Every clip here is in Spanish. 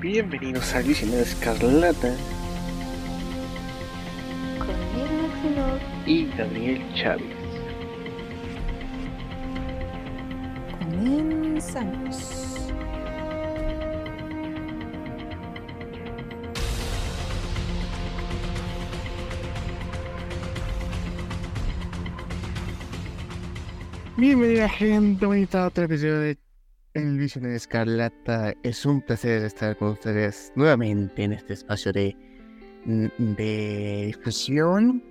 Bienvenidos a Visionaria Escarlata Con y Gabriel Chávez. Comenzamos. Bienvenida gente bonita a otro episodio de Visionario Escarlata. Es un placer estar con ustedes nuevamente en este espacio de, de discusión,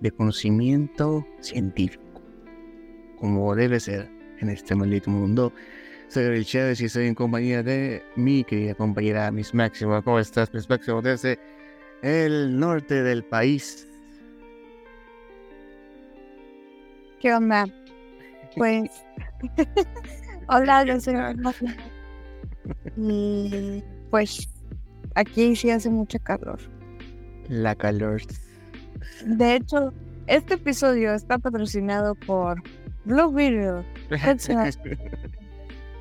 de conocimiento científico, como debe ser en este maldito mundo. Soy Gabriel Chávez y estoy en compañía de mi querida compañera Miss Máximo. ¿Cómo estás, Miss Máximo? Desde el norte del país. ¿Qué onda? Pues. Hola, yo soy Finor. Y pues aquí sí hace mucho calor. La calor. De hecho, este episodio está patrocinado por Blue Video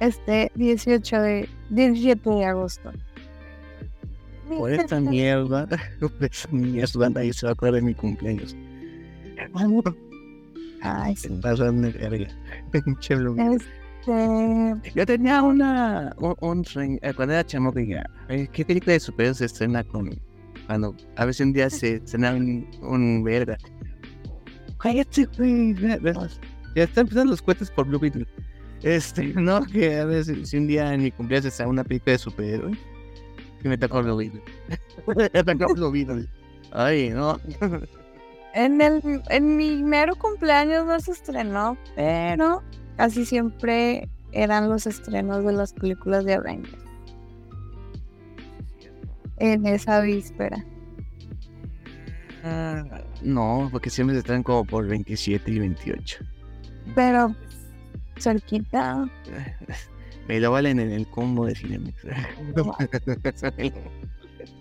este 18 de 17 de agosto. Por esta mierda, por esta mierda nadie se va a acordar de mi cumpleaños. Ay, Se pasan de verga. Pinche Blue Beetle. Yo tenía una, un, un sueño, eh, cuando era chamo que ya, eh, ¿qué película de superhéroes se estrena con, cuando a veces un día se estrena un, un verga? Cállate, güey, ya están empezando los cohetes por Blue Beetle. Este, no, que a veces, si un día en mi cumpleaños se estrena una película de superhéroes, que me tocó Blue Beetle. me tocó Blue Beetle. Ay, no. en, el, en mi mero cumpleaños no se estrenó, pero casi siempre eran los estrenos de las películas de Avengers. En esa víspera. Ah, no, porque siempre se están como por 27 y 28. Pero cerquita. Me lo valen en el combo de Cinemex.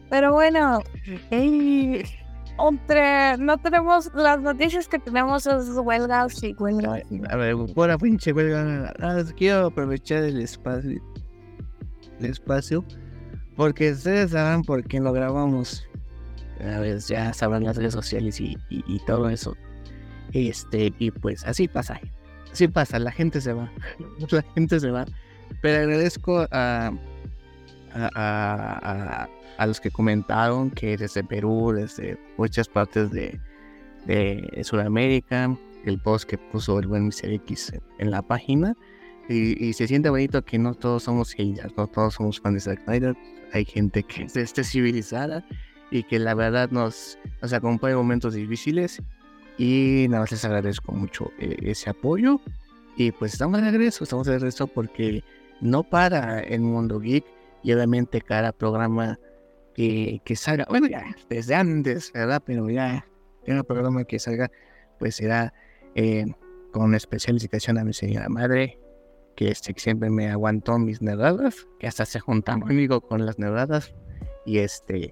Pero bueno, y entre no tenemos las noticias que tenemos es huelgas y huelgas. A ver, por pinche huelga. quiero aprovechar el espacio. El espacio. Porque ustedes sabrán por qué lo grabamos. A ver, ya sabrán las redes sociales y, y- todo eso. Este, y pues así pasa. Así pasa, la gente se va. La gente se va. Pero agradezco a- a los que comentaron que desde Perú, desde muchas partes de, de Sudamérica, el post que puso el buen Mr. X en, la página. Y, y se siente bonito que no todos somos haters, no todos somos fans de Zack Snyder. Hay gente que es este, civilizada y que la verdad nos, nos acompaña en momentos difíciles. Y nada más les agradezco mucho eh, ese apoyo. Y pues estamos de regreso, estamos de regreso porque no para el mundo geek. Y obviamente cada programa que, que salga, bueno, ya desde antes, ¿verdad? Pero ya cada programa que salga, pues será eh, con especial dedicación a mi señora madre, que este, siempre me aguantó mis nerdadas, que hasta se juntaba conmigo con las nerdadas, y este,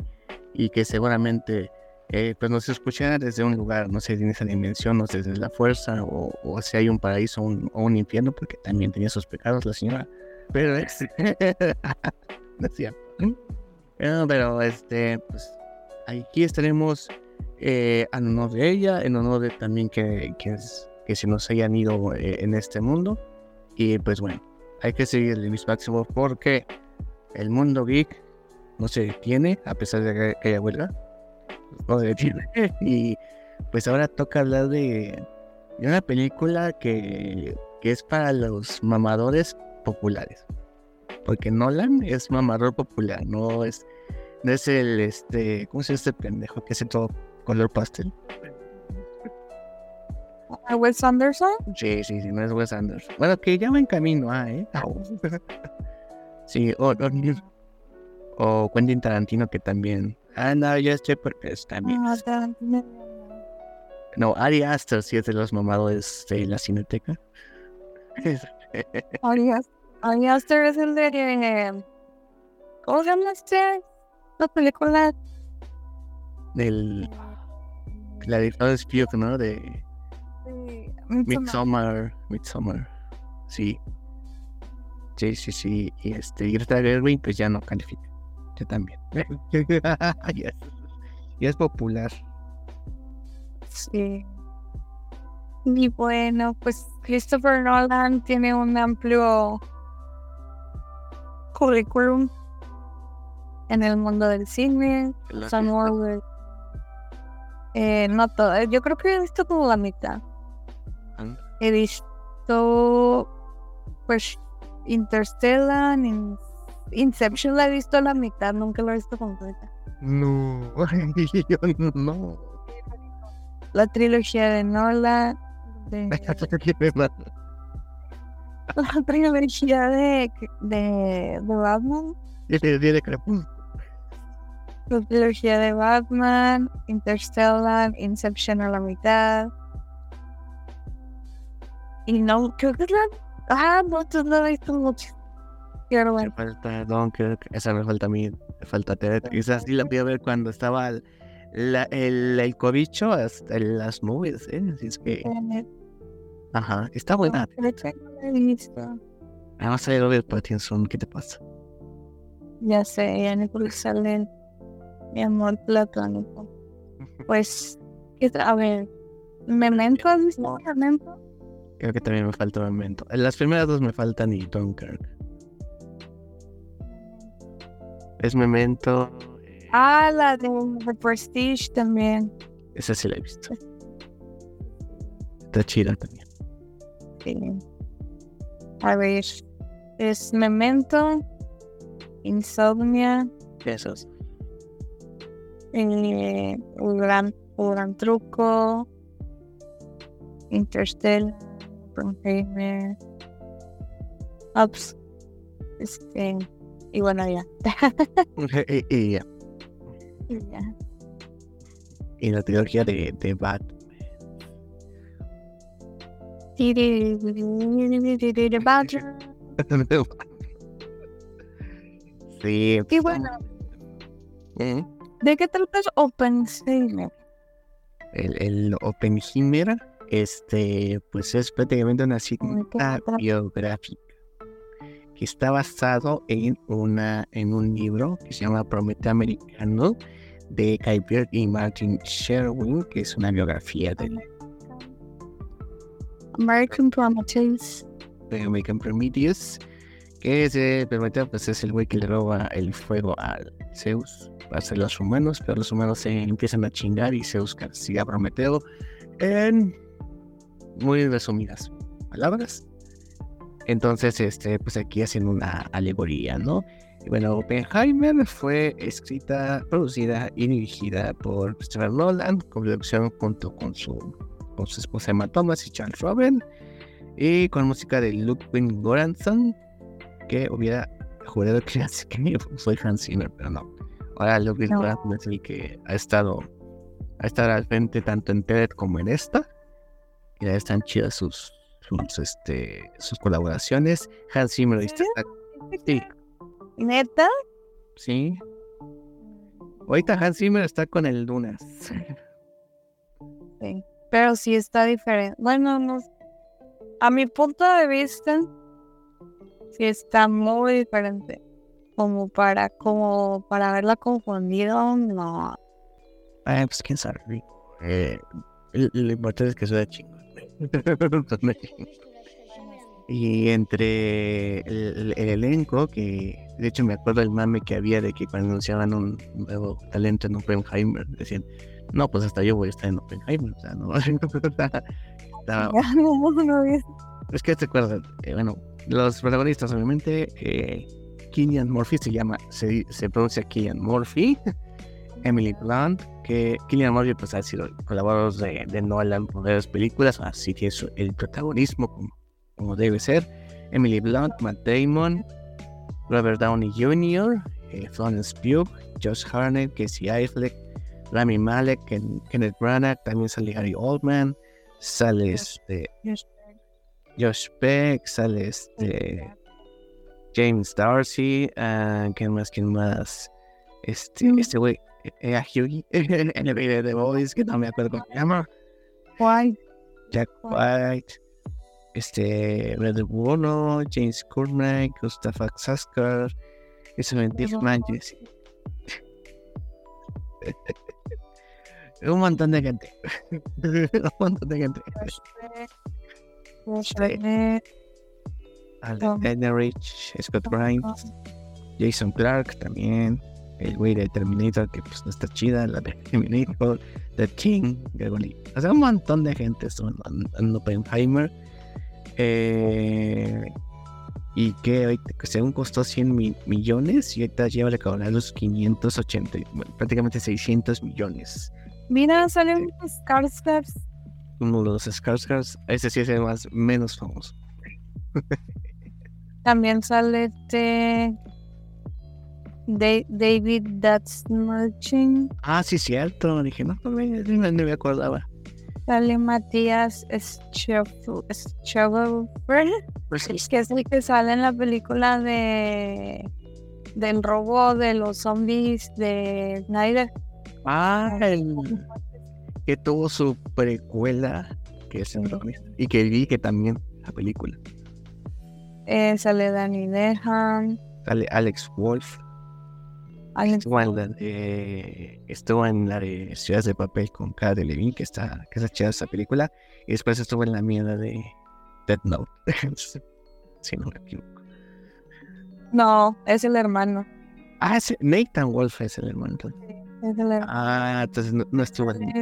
y que seguramente eh, pues nos escuchará desde un lugar, no sé, en esa dimensión, no sé, desde la fuerza, o, o si hay un paraíso un- o un infierno, porque también tenía sus pecados la señora. Pero este, no es cierto. Pero este, pues aquí estaremos eh, en honor de ella, en honor de también que, que, se nos hayan ido eh, en este mundo. Y pues bueno, hay que seguir el mis máximo porque el mundo geek no se detiene, a pesar de que, haya huelga. No se detiene. Y pues ahora toca hablar de, de una película que, que es para los mamadores populares. Porque Nolan es mamador popular, no es, es el este, ¿cómo se llama este pendejo que hace todo color pastel? ¿A Wes Anderson? Sí, sí, sí, no es Wes Anderson. Bueno, que ya va en camino, ah, ¿eh? Sí, o, o, o Quentin Tarantino que también. Ah, no, ya estoy porque es también. Ah. No, Ari Aster sí es de los mamadores de la cineteca. Ari As- Ari Aster es el de. eh, ¿Cómo se llama este? La película. Del. La de Pugh, ¿no? De de Midsommar. Midsommar. Midsommar. Sí. Sí, sí, sí. Y este, Greta Gerwig, pues ya no califica. Yo también. ya, es, ya es popular. Sí. Y bueno, pues Christopher Nolan tiene un amplio currículum en el mundo del cine. Sam Warwick. Eh, no todo, yo creo que he visto como la mitad. Ah, He visto, pues, Interstellar, In- Inception la he visto la mitad, nunca la he visto completa. No, yo no. La trilogía de Nolan, de, la trilogía de, de, de Batman, Tiene crepúsculo. La trilogía de Batman, Interstellar, Inception a la mitad. Y no, creo que es la... Ah, no, tú no la he visto mucho. Pero Me bueno, falta Dunkirk, esa me falta a mí, me falta Tenet. Esa sí la fui a ver cuando estaba el, la- el, el cobicho hasta en las nubes, ¿eh? Así es que, ajá, está buena. no visto. Además sale Robert Pattinson, ¿qué te pasa? Ya sé, ya por sale mi amor platónico. Pues, ¿qué tra- a ver, ¿Memento has visto Memento? Creo que también me falta Memento. En Las primeras dos me faltan y Dunkirk. Es Memento. eh, Ah, la de The Prestige también. Esa sí la he visto. Está chida también. Sí. A ver, es Memento, Insomnia, Esos. Eh, un, gran, un gran truco, Interstellar, Ups, este, y bueno, ya. y, y ya. Y ya. Y la trilogía de, de Batman. sí. Y bueno, ¿Eh? ¿De qué tratas Oppenheimer? El, el Oppenheimer, este, pues es prácticamente una cinta trata? biográfica que está basado en una en un libro que se llama Prometeo Americano de Guy Pearce y Martin Sherwin, que es una biografía del American Prometheus. American Prometheus, que es eh, Prometeo, pues es el güey que le roba el fuego al Zeus para hacer los humanos, pero los humanos se empiezan a chingar y Zeus castiga a Prometeo en muy resumidas palabras. Entonces, este, pues aquí hacen una alegoría, ¿no? Y bueno, Oppenheimer fue escrita, producida y dirigida por Christopher Nolan, con producción junto con su, con su esposa Emma Thomas y Charles Robin, y con música de Ludwig Göransson, que hubiera jurado que que soy Hans Zimmer, pero no. Ahora Ludwig No. Es el que ha estado, ha estado al frente tanto en Tenet como en esta, y ya están chidas sus, sus, este, sus colaboraciones. Hans Zimmer, ¿viste? Sí, ¿Neta? sí. Ahorita Hans Zimmer está con el Dunas. Sí. Pero sí está diferente. Bueno, no. A mi punto de vista, sí está muy diferente. Como para, como para haberla confundido, no. Ah, pues quién sabe. Eh, lo importante es que suena chingón. y entre el, el elenco, que de hecho me acuerdo el mame que había de que cuando anunciaban un nuevo talento en Oppenheimer, decían, no, pues hasta yo voy a estar en Oppenheimer. O sea, no. No, no es- Es que te acuerdas, Eh, bueno, los protagonistas obviamente, eh, Killian Murphy se llama, se, se pronuncia Killian Murphy, Emily Blunt, que Killian Murphy pues ha sido colaborador de, de Nolan en varias películas, así que es el protagonismo como, como debe ser, Emily Blunt, Matt Damon, Robert Downey Jr., eh, Florence Pugh, Josh Harnett, Casey Affleck, Rami Malek, Ken- Kenneth Branagh, también sale Harry Oldman, sale este... Josh Peck, sale este James Darcy, ah, ¿quién más? ¿Quién más? Este, Mm. este güey, eh, a Hughie, en el video de Boys, que no me acuerdo cómo se llama, Guay. Jack White, este, Red Bruno, James Courtney, Gustav Saskar, Pero- Manches, Un montón de gente. Un montón de gente. Alan Henrich, Scott Grimes, Jason Clark también. El güey de Terminator, que pues no está chida, la de Terminator, The King, o sea, un montón de gente son en Oppenheimer. Eh, y que según costó 100 millones y ahorita lleva a los 580, prácticamente 600 millones. Mira, salen los De los Skarsgård, ese sí es el más menos famoso. También sale este David That's Marching. Ah, sí, cierto. Dije, no, no me, no me acordaba. Sale Matías Schauber, pues que es el que sale en la película de del robo de los zombies de Snyder. Ah, el que tuvo su precuela, que es y que vi que también la película. Eh, sale Danny Dehan. Sale Alex Wolf. Estuvo, en la de, estuvo en la de Ciudades de Papel con Cara de Levin, que está, que está chida esa película. Y después estuvo en la mierda de Dead Note. si no me equivoco. No, es el hermano. Ah, Nathan Wolf es el hermano. Ah, entonces no, estuvo en...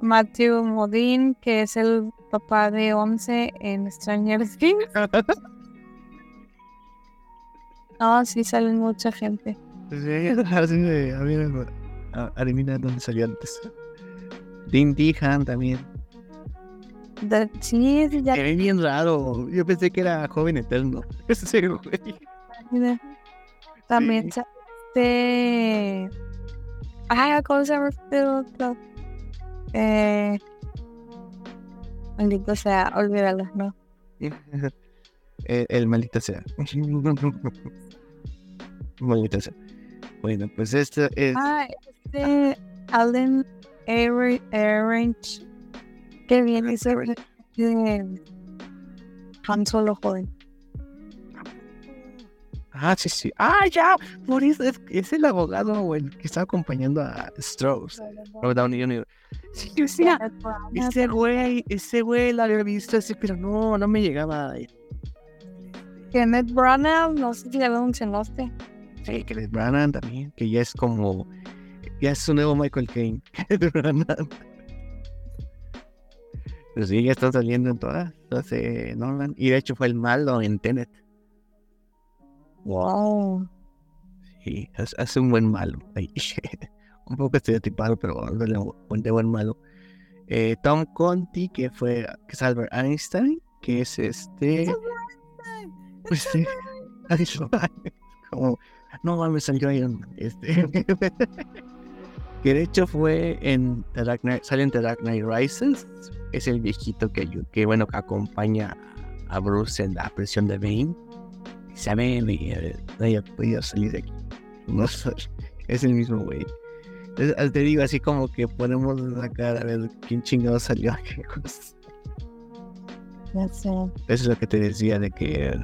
Matthew Modine, que es el papá de Once en Stranger Things. No, sí salen mucha gente. Sí, así de, a ver, adivina dónde salió antes. Dean Dehan también. ya. Ve bien raro. Yo pensé que era joven eterno. Güey. También sí. este. Ah, ¿cómo se llama este? Eh. Maldito sea, olvídalo, ¿no? el, el maldito sea. maldito sea. Bueno, pues esto es. Ah, este. Alden Ehrenreich. Qué bien ese. De Han Solo joven. Ah, sí, sí. Ah, ya. Eso es, es el abogado el que está acompañando a Strauss. Robert Downey Jr. Sí, yo decía, ese güey, ese güey lo había visto así, pero no, no me llegaba. Kenneth Branagh, no sé si lo mencionaste. Sí, Kenneth Branagh también, que ya es como, ya es su nuevo Michael Caine. Kenneth Branagh. Pero sí, ya están saliendo en todas. Entonces, Nolan. Y de hecho fue el malo en Tenet. Wow. Sí, hace un buen malo. un poco estereotipado, pero de buen malo. Eh, Tom Conti, que fue que es Albert Einstein, que es este. Pues sí. Como, no mames, salió Iron Este. que de hecho fue en The Dark Knight, sale en The Dark Knight Rises. Es el viejito que, que bueno, que acompaña a Bruce en la presión de Bane sabe, no haya podido salir de aquí. No es el mismo güey. Te digo, así como que podemos sacar a ver quién chingado salió. Ya sé. Eso es lo que te decía de que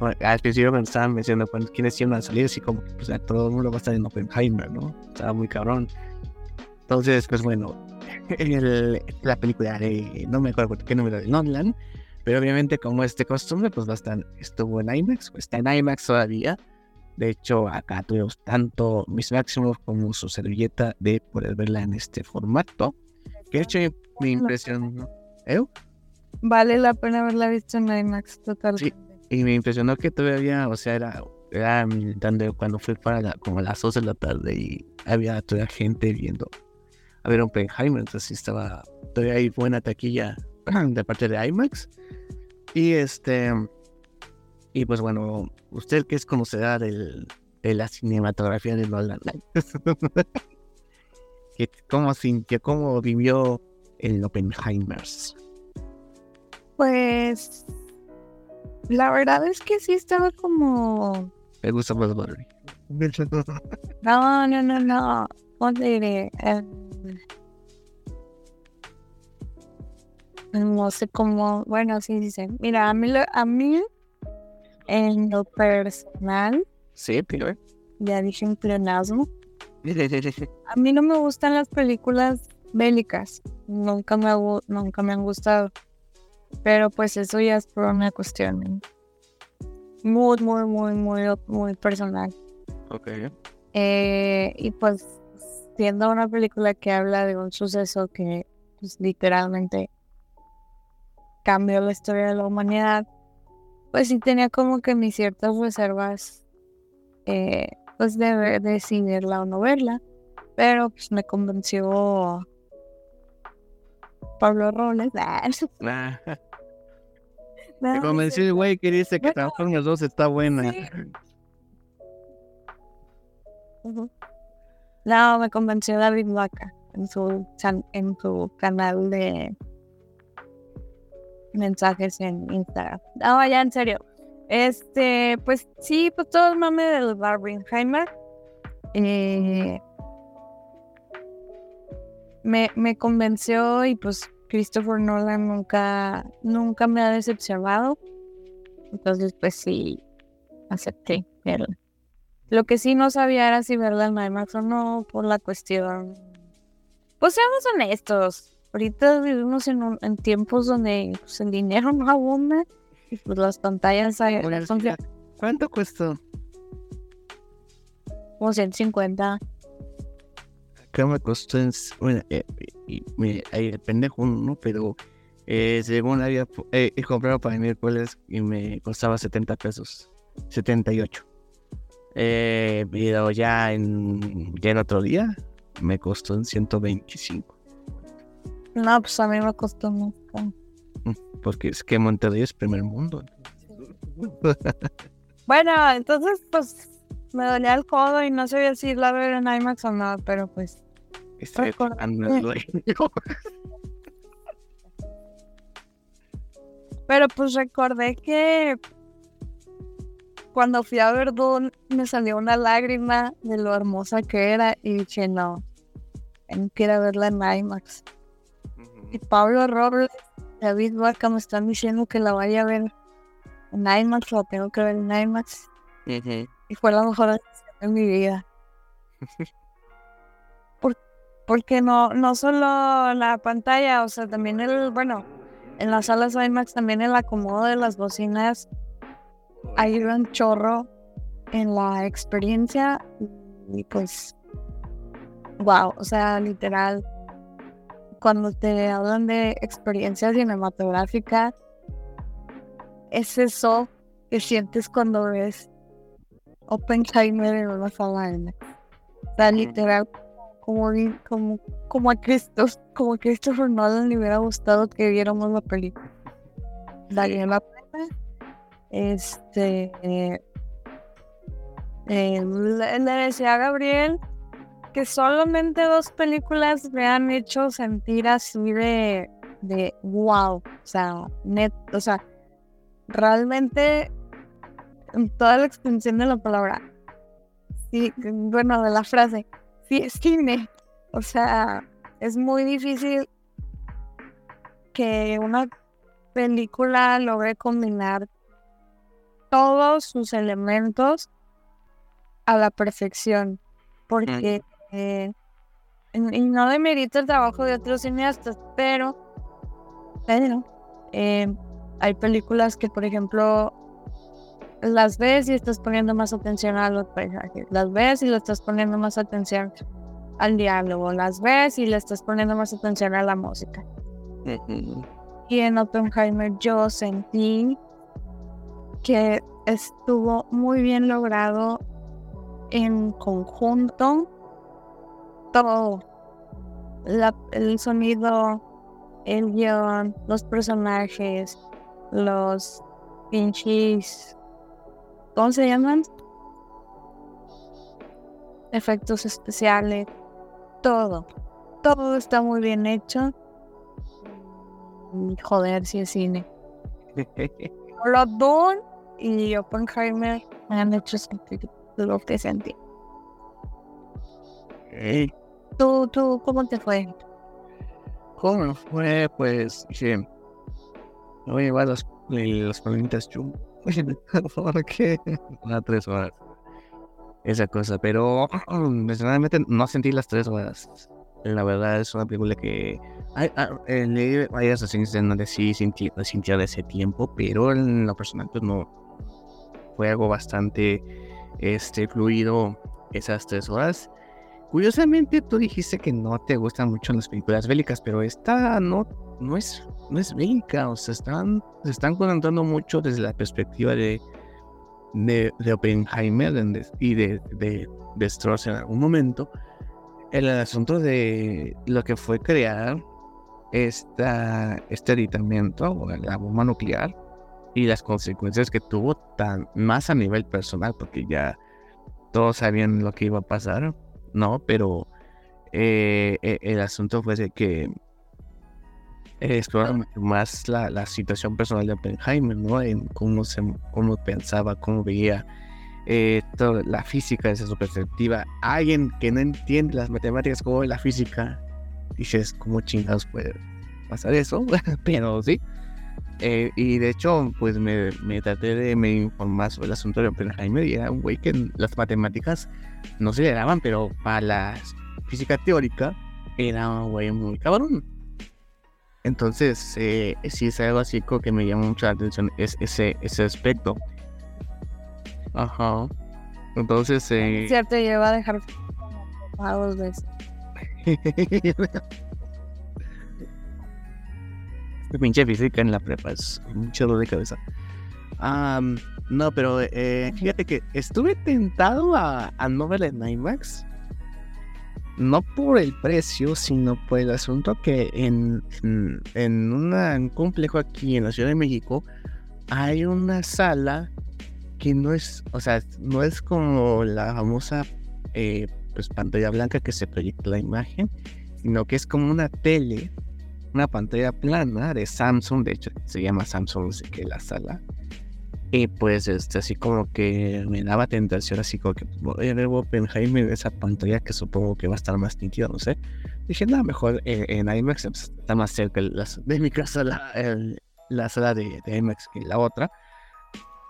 al, principio cuando estaban mencionando quiénes iban a salir, así como que pues, todo el mundo va a estar en Oppenheimer, ¿no? Estaba muy cabrón. Entonces, pues bueno, el, la película de, no me acuerdo qué número de Nolan, pero obviamente, como es de costumbre, pues bastante estuvo en IMAX, pues está en IMAX todavía. De hecho, acá tuvimos tanto mis máximos como su servilleta de poder verla en este formato. Que de hecho me impresionó. ¿Eh? Vale la pena haberla visto en IMAX totalmente. Sí, y me impresionó que todavía, o sea, era, era cuando fui para la, como las 2 de la tarde y había toda gente viendo a ver Oppenheimer, entonces estaba todavía hay buena taquilla de parte de IMAX. Y este. Y pues bueno, usted que es conocedor del, de la cinematografía de Nolan. ¿Cómo sintió, cómo vivió el Oppenheimers? Pues. La verdad es que sí estaba como. Me gusta más Barbie. No, no, no, no. ¿Cómo diré? No sé cómo, bueno, sí dice, mira, a mí, a mí en lo personal, sí, pero ya dije un pleonasmo, A mí no me gustan las películas bélicas. Nunca me, nunca me han gustado. Pero pues eso ya es por una cuestión muy, muy, muy, muy, muy personal. ok. Eh, y pues siendo una película que habla de un suceso que pues, literalmente cambió la historia de la humanidad, pues sí tenía como que mis ciertas reservas eh, pues de, ver- de si verla o no verla, pero pues me convenció Pablo Robles. Ah, no convenció el güey que dice que Bueno, Transformers 2 está buena. sí. No, me convenció David Vaca en su, en su canal de mensajes en Instagram. No, ya en serio. Este, pues sí, pues todo el mame del Barbenheimer. Eh, me, me convenció y pues Christopher Nolan nunca, nunca me ha decepcionado. Entonces, pues sí, acepté verla. Lo que sí no sabía era si verla en IMAX o no, por la cuestión. Pues seamos honestos. Ahorita vivimos en, un- en tiempos donde pues, el dinero no abunda y pues las pantallas hay- Oye, son ¿Cuánto costó? como 150. Acá me costó en... Bueno, eh, y, me- ahí el pendejo, ¿no? Pero eh, según había eh, he comprado para el miércoles y me costaba 70 pesos. 78. Eh, pero ya en, ya en otro día me costó en 125. No, pues a mí me costó mucho. Porque es que Monterrey es primer mundo. Bueno, entonces pues me dolía el codo y no sabía si irla a ver en IMAX o no, pero pues Estoy. Pero pues recordé que cuando fui a ver Dune me salió una lágrima de lo hermosa que era y dije, no, tengo que ir a verla en IMAX. Y Pablo Robles, David Vaca me están diciendo que la vaya a ver en IMAX, la tengo que ver en IMAX. Y fue la mejor decisión de mi vida. Por- porque no, no solo la pantalla, o sea, también el, bueno, en las salas IMAX también el acomodo de las bocinas ayuda un chorro en la experiencia y pues, wow, o sea, literal, cuando te hablan de experiencia cinematográfica, es eso que sientes cuando ves Oppenheimer en una sala IMAX. O sea, literal, como, como, como a Cristo, como a Christopher Nolan le hubiera gustado que viéramos la película. Valió la pena. Este. eh, eh, le, le decía a Gabriel que solamente dos películas me han hecho sentir así de, de wow. O sea, net, o sea, realmente en toda la extensión de la palabra. Sí, bueno, de la frase. Sí, es cine. O sea, es muy difícil que una película logre combinar todos sus elementos a la perfección. Porque, eh, y y no demerito el trabajo de otros cineastas, pero, pero, eh, hay películas que, por ejemplo, las ves y estás poniendo más atención a los paisajes, las ves y le estás poniendo más atención al diálogo, las ves y le estás poniendo más atención a la música. Y en Oppenheimer yo sentí que estuvo muy bien logrado en conjunto todo. La- el sonido, el guion, los personajes, los pinches. ¿Cómo se llaman? Efectos especiales. Todo. Todo está muy bien hecho. Y Joder, si es cine. Dune y Oppenheimer me han hecho sentir lo que sentí. Ey, ¿Tú, tú, cómo te fue? ¿Cómo fue? Pues voy a llevar los, los palomitas chum. ¿Por qué? Una tres horas. esa cosa, pero personalmente no sentí las tres horas. La verdad es una película que hay, ah, leí varias reseñas en donde sí sentí, sentía de ese tiempo, pero en lo personal pues no fue algo bastante este, fluido esas tres horas. Curiosamente tú dijiste que no te gustan mucho las películas bélicas, pero esta no, no, es, no es bélica, o sea, están, se están contando mucho desde la perspectiva de de, Oppenheimer y de, de, de en algún momento, el asunto de lo que fue crear esta, este aditamiento o la bomba nuclear y las consecuencias que tuvo tan más a nivel personal, porque ya todos sabían lo que iba a pasar, ¿no? Pero eh, e, el asunto fue de que explorar más la, la, situación personal de Oppenheimer, ¿no? En cómo, se, cómo pensaba, cómo veía eh, toda la física desde su perspectiva. Alguien que no entiende las matemáticas como la física, dices, ¿cómo chingados puede pasar eso? Pero sí. Eh, y de hecho, pues me, me, traté de me informar sobre el asunto de Oppenheimer y era un güey que las matemáticas no se le daban, pero para la física teórica era un güey muy cabrón. Entonces, eh, sí es algo así como que me llama mucho la atención es ese, ese aspecto. Ajá. Entonces, eh... Cierto, lleva a dejar a dos veces. pinche física en la prepa es mucho dolor de cabeza. No, pero eh, fíjate que estuve tentado a, a no ver en IMAX no por el precio, sino por el asunto que en, en un complejo aquí en la Ciudad de México hay una sala que no es, o sea, no es como la famosa eh, pues pantalla blanca que se proyecta la imagen, sino que es como una tele, una pantalla plana de Samsung, de hecho se llama Samsung, que la sala, y pues, este, así como que me daba tentación, así como que voy a ver Oppenheimer esa pantalla que supongo que va a estar más nítida, no sé. Dije, nada, mejor en, IMAX pues, está más cerca de mi casa la, la sala de, IMAX que la otra.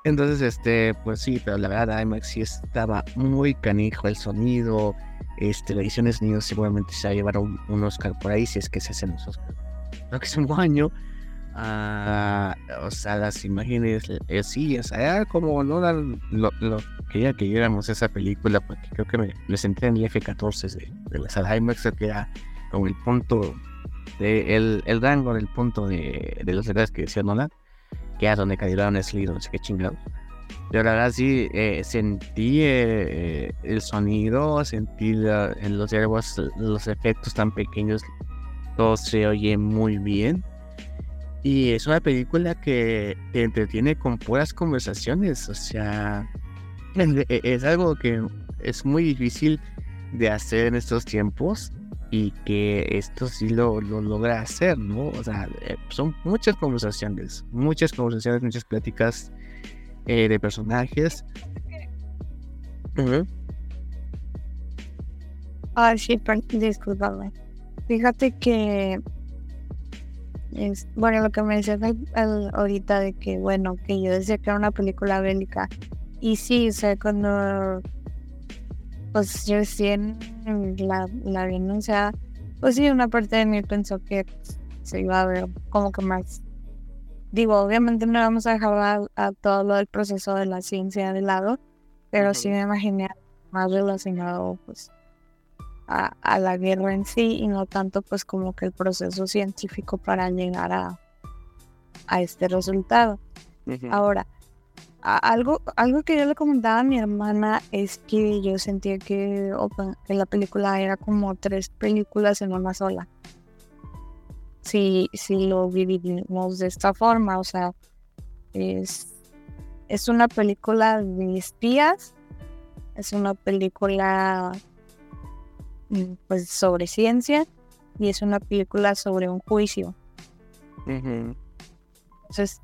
Entonces, este, pues sí, pero la verdad, IMAX sí estaba muy canijo el sonido. Este, la edición de sonido seguramente se va a llevar un, un Oscar por ahí, si es que se hacen los Oscars. Creo que es un año. Ah, o sea, las imágenes, eh, sí, o como no lo, lo quería que viéramos esa película, porque creo que me, me senté en el F-14 de, de las Alzheimer, que era como el punto, de, el, el rango del punto de, de los edades que decía Nolan, que era donde cayeron el no sé qué chingados. Pero la verdad sí, eh, sentí eh, el sonido, sentí en los diálogos los efectos tan pequeños, todo se oye muy bien. Y es una película que te entretiene con puras conversaciones, o sea, e, es algo que es muy difícil de hacer en estos tiempos y que esto sí lo, logra hacer, ¿no? O sea, eh, son muchas conversaciones, muchas conversaciones, muchas pláticas eh, de personajes. Ah, sí, disculpame. Fíjate que bueno, lo que me decías ahorita de que, bueno, que yo decía que era una película bélica. Y sí, o sea, cuando pues yo recién la, la vi anunciada, pues sí, una parte de mí pensó que se iba a ver como que más. Digo, obviamente no vamos a dejar a, todo lo del proceso de la ciencia de lado, pero sí me imaginé más relacionado, pues, a, la guerra en sí y no tanto pues como que el proceso científico para llegar a, a este resultado. Ahora, algo, algo que yo le comentaba a mi hermana es que yo sentía que, que la película era como tres películas en una sola. Si, si lo vivimos de esta forma, o sea, es, es una película de espías, es una película pues sobre ciencia y es una película sobre un juicio. Entonces,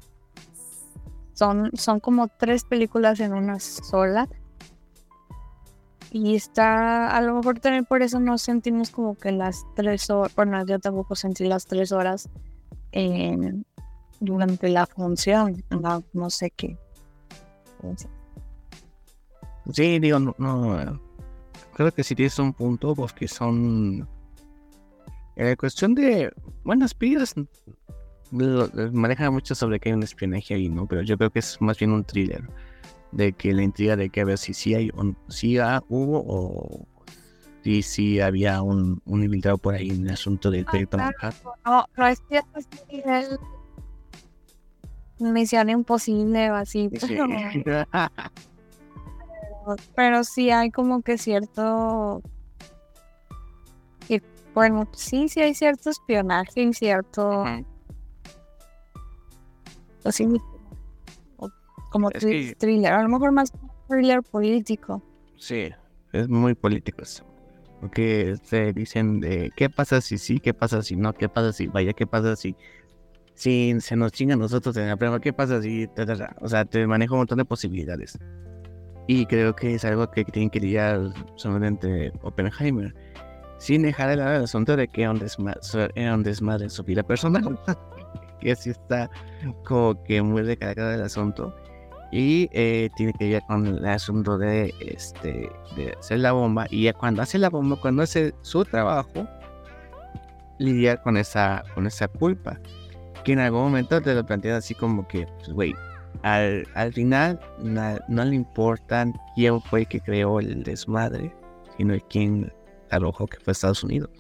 son, son como tres películas en una sola. Y está, a lo mejor también por eso no sentimos como que las tres horas, bueno, yo tampoco sentí las tres horas durante la función, no, sé qué. Sí, digo, no, no, creo que sí tienes un punto porque son... En la cuestión de buenas pilas, maneja mucho sobre que hay un espionaje ahí, ¿no? Pero yo creo que es más bien un thriller de que la intriga de que a ver si sí hay o si hubo o si sí había un, un infiltrado por ahí en el asunto del proyecto No, no es cierto, es nivel misión imposible o así. Pero, sí hay como que cierto bueno, sí, sí hay cierto espionaje y cierto así como thriller, a lo mejor más thriller político. Sí, es muy político eso. Porque se dicen de qué pasa si sí, qué pasa si no, qué pasa si vaya, qué pasa si, si se nos chinga a nosotros en la prueba, qué pasa si, o sea, te maneja un montón de posibilidades. Y creo que es algo que tienen que lidiar solamente Oppenheimer, sin dejar de lado el asunto de que era un desmadre, en su vida personal, que sí está como que muy recargado el asunto y eh, tiene que ver con el asunto de, este, de hacer la bomba y cuando hace la bomba, cuando hace su trabajo, lidiar con esa, con esa culpa, que en algún momento te lo plantean así como que, pues, güey, al, al, final no le importa quién fue que creó el desmadre, sino el quién arrojó que fue Estados Unidos.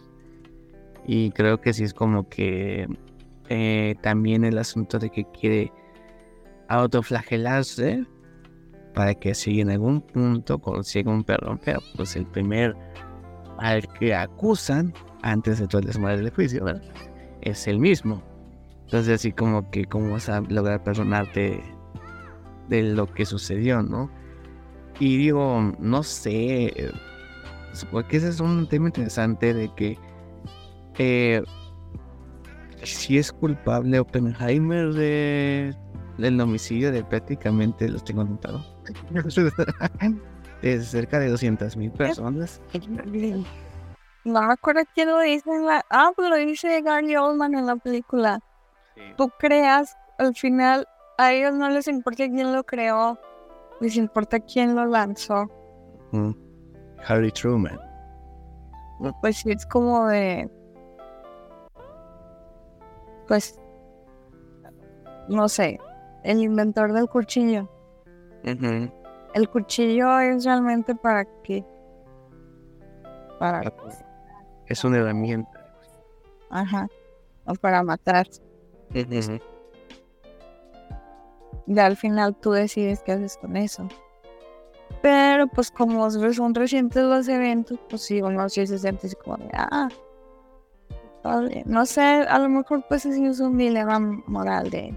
Y creo que sí es como que eh, también el asunto de que quiere autoflagelarse para que si en algún punto consiga un perdón, pero pues el primer al que acusan antes de todo el desmadre del juicio, Es el mismo. Entonces así como que cómo vas a lograr perdonarte de lo que sucedió, ¿no? Y digo, no sé, porque ese es un tema interesante de que eh, si es culpable Oppenheimer de el homicidio de prácticamente, los tengo anotado, de cerca de 200 mil personas. No me acuerdo quién lo dice en la... Ah, pues lo dice Gary Oldman en la película. Tú creas, al final, a ellos no les importa quién lo creó, les importa quién lo lanzó. Harry Truman. Pues sí, es como de... Pues... No sé, el inventor del cuchillo. El cuchillo es realmente para qué? Para... Es una herramienta. Ajá. O para matar. Y al final tú decides qué haces con eso. Pero pues como son recientes los eventos, pues sí, uno sí se siente como de, ah, no sé, a lo mejor pues sí es un dilema moral de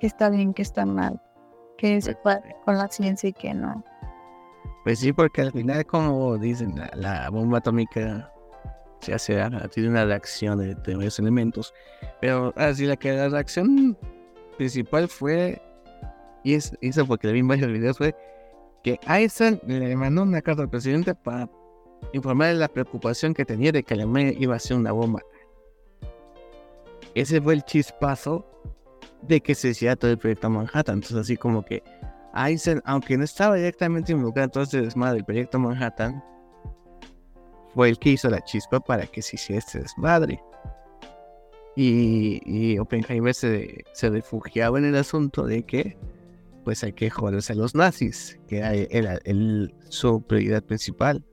que está bien, que está mal, que se puede con la ciencia y que no. Pues sí, porque al final, como dicen, la, bomba atómica se hace, tiene una reacción de, varios elementos, pero así la que la reacción principal fue, y es, eso porque le vi en varios videos, fue que Einstein le mandó una carta al presidente para informar de la preocupación que tenía de que Alemania iba a hacer una bomba. Ese fue el chispazo de que se hiciera todo el proyecto Manhattan. Entonces, así como que Einstein, aunque no estaba directamente involucrado en todo este desmadre del proyecto Manhattan, fue el que hizo la chispa para que se hiciera este desmadre. Y, y Oppenheimer se, se, refugiaba en el asunto de que pues hay que joderse a los nazis, que era el, su prioridad principal.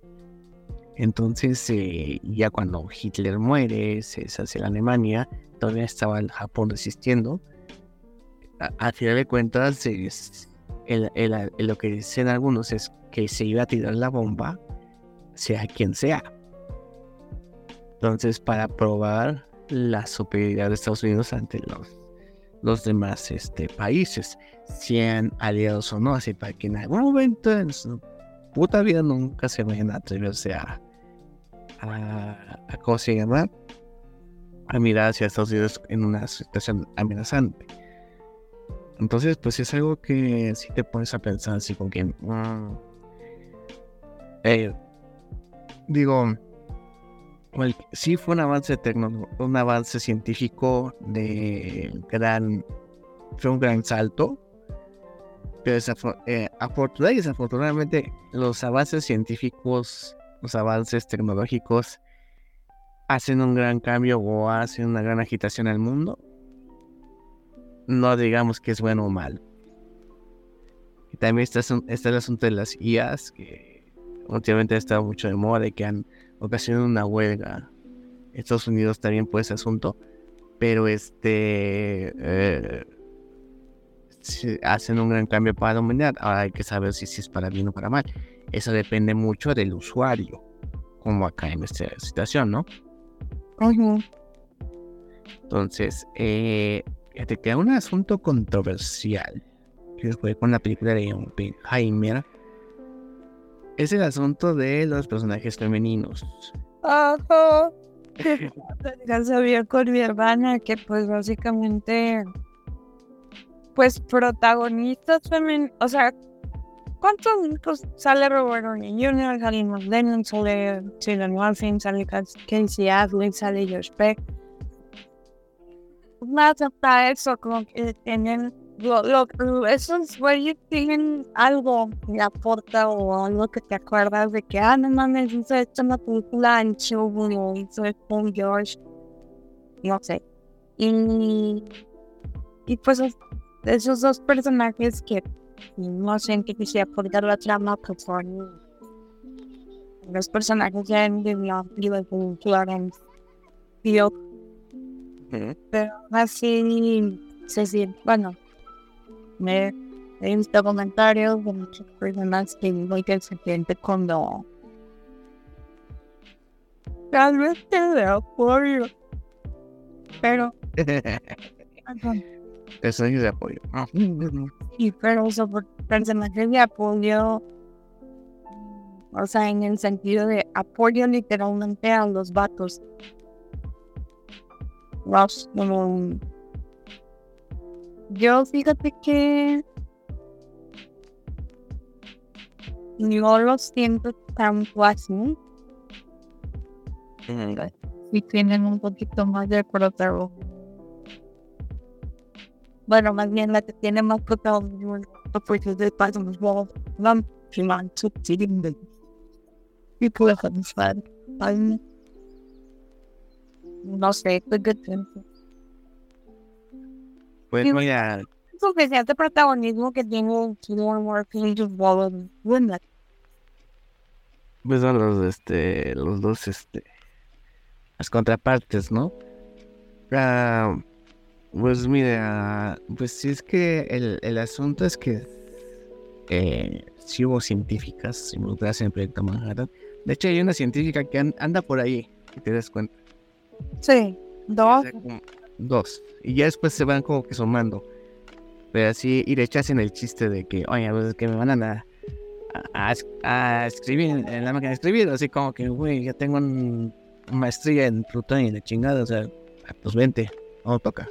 Entonces, eh, ya cuando Hitler muere, se hace la Alemania, todavía estaba el Japón resistiendo a, final de cuentas, lo que dicen algunos es que se iba a tirar la bomba, sea quien sea. Entonces, para probar la superioridad de Estados Unidos ante los, los demás este, países, sean aliados o no, así para que en algún momento en su puta vida nunca se vayan a atreverse a, a, a ¿cómo se llama? A mirar hacia Estados Unidos en una situación amenazante. Entonces, pues es algo que si te pones a pensar así con que... Mm, eh, digo, sí fue un avance tecnológico, un avance científico de gran... Fue un gran salto. Pero eh, desafortunadamente los avances científicos, los avances tecnológicos hacen un gran cambio o hacen una gran agitación al mundo. No digamos que es bueno o malo. Y también está, está el asunto de las IAs, que últimamente ha estado mucho de moda y que han ocasionado una huelga. Estados Unidos también por ese asunto. Pero este eh, hacen un gran cambio para la humanidad. Ahora hay que saber si, si es para bien o para mal. Eso depende mucho del usuario, como acá en esta situación, ¿no? Entonces, eh, te queda un asunto controversial que fue con la película de Oppenheimer. Es el asunto de los personajes femeninos. Ajá. sabía con mi hermana que pues básicamente pues protagonistas femeninos, o sea, ¿cuántos sale Robert Downey Jr., sale Lennon, sale Cillian Murphy, sale Casey Affleck, sale Josh Peck? Más hasta eso, como que tienen lo, lo, esos güeyes tienen algo que aporta o algo que te acuerdas de que, ah, no mames, hizo esto en la película en o hizo esto en George, no sé. Y, y pues esos dos personajes que no sé en qué quisiera aportar la trama, pues son los personajes ya en Liverpool, Clarence. Pero así, se siente, bueno, me he visto comentarios de muchas personas que digo que se siente cuando realmente de apoyo. Pero. Eso es de apoyo. Y pero por personajes de apoyo. O sea, en el sentido de apoyo literalmente a los vatos. Los, como yo fíjate que no lo siento tan fácil. Si tienen un poquito más de protagonismo. Bueno, más bien la que tiene más protagonismo porque de paso nos vamos a filmar su y puedo pensar no sé, tiempo. Pues mira. Suficiente protagonismo que tiene Pues son los, este, los dos, este, las contrapartes, ¿no? Ah, pues mira, pues si es que el, el asunto es que eh, si hubo científicas involucradas en el proyecto Manhattan. De hecho, hay una científica que anda por ahí, si te das cuenta. Sí, dos dos. Y ya después se van como que sumando. Pero así, y le echan el chiste de que, oye, pues que me van a, a, escribir en la máquina de escribir. Así como que, güey, ya tengo una maestría en Plutón y la chingada. O sea, pues vente, no toca.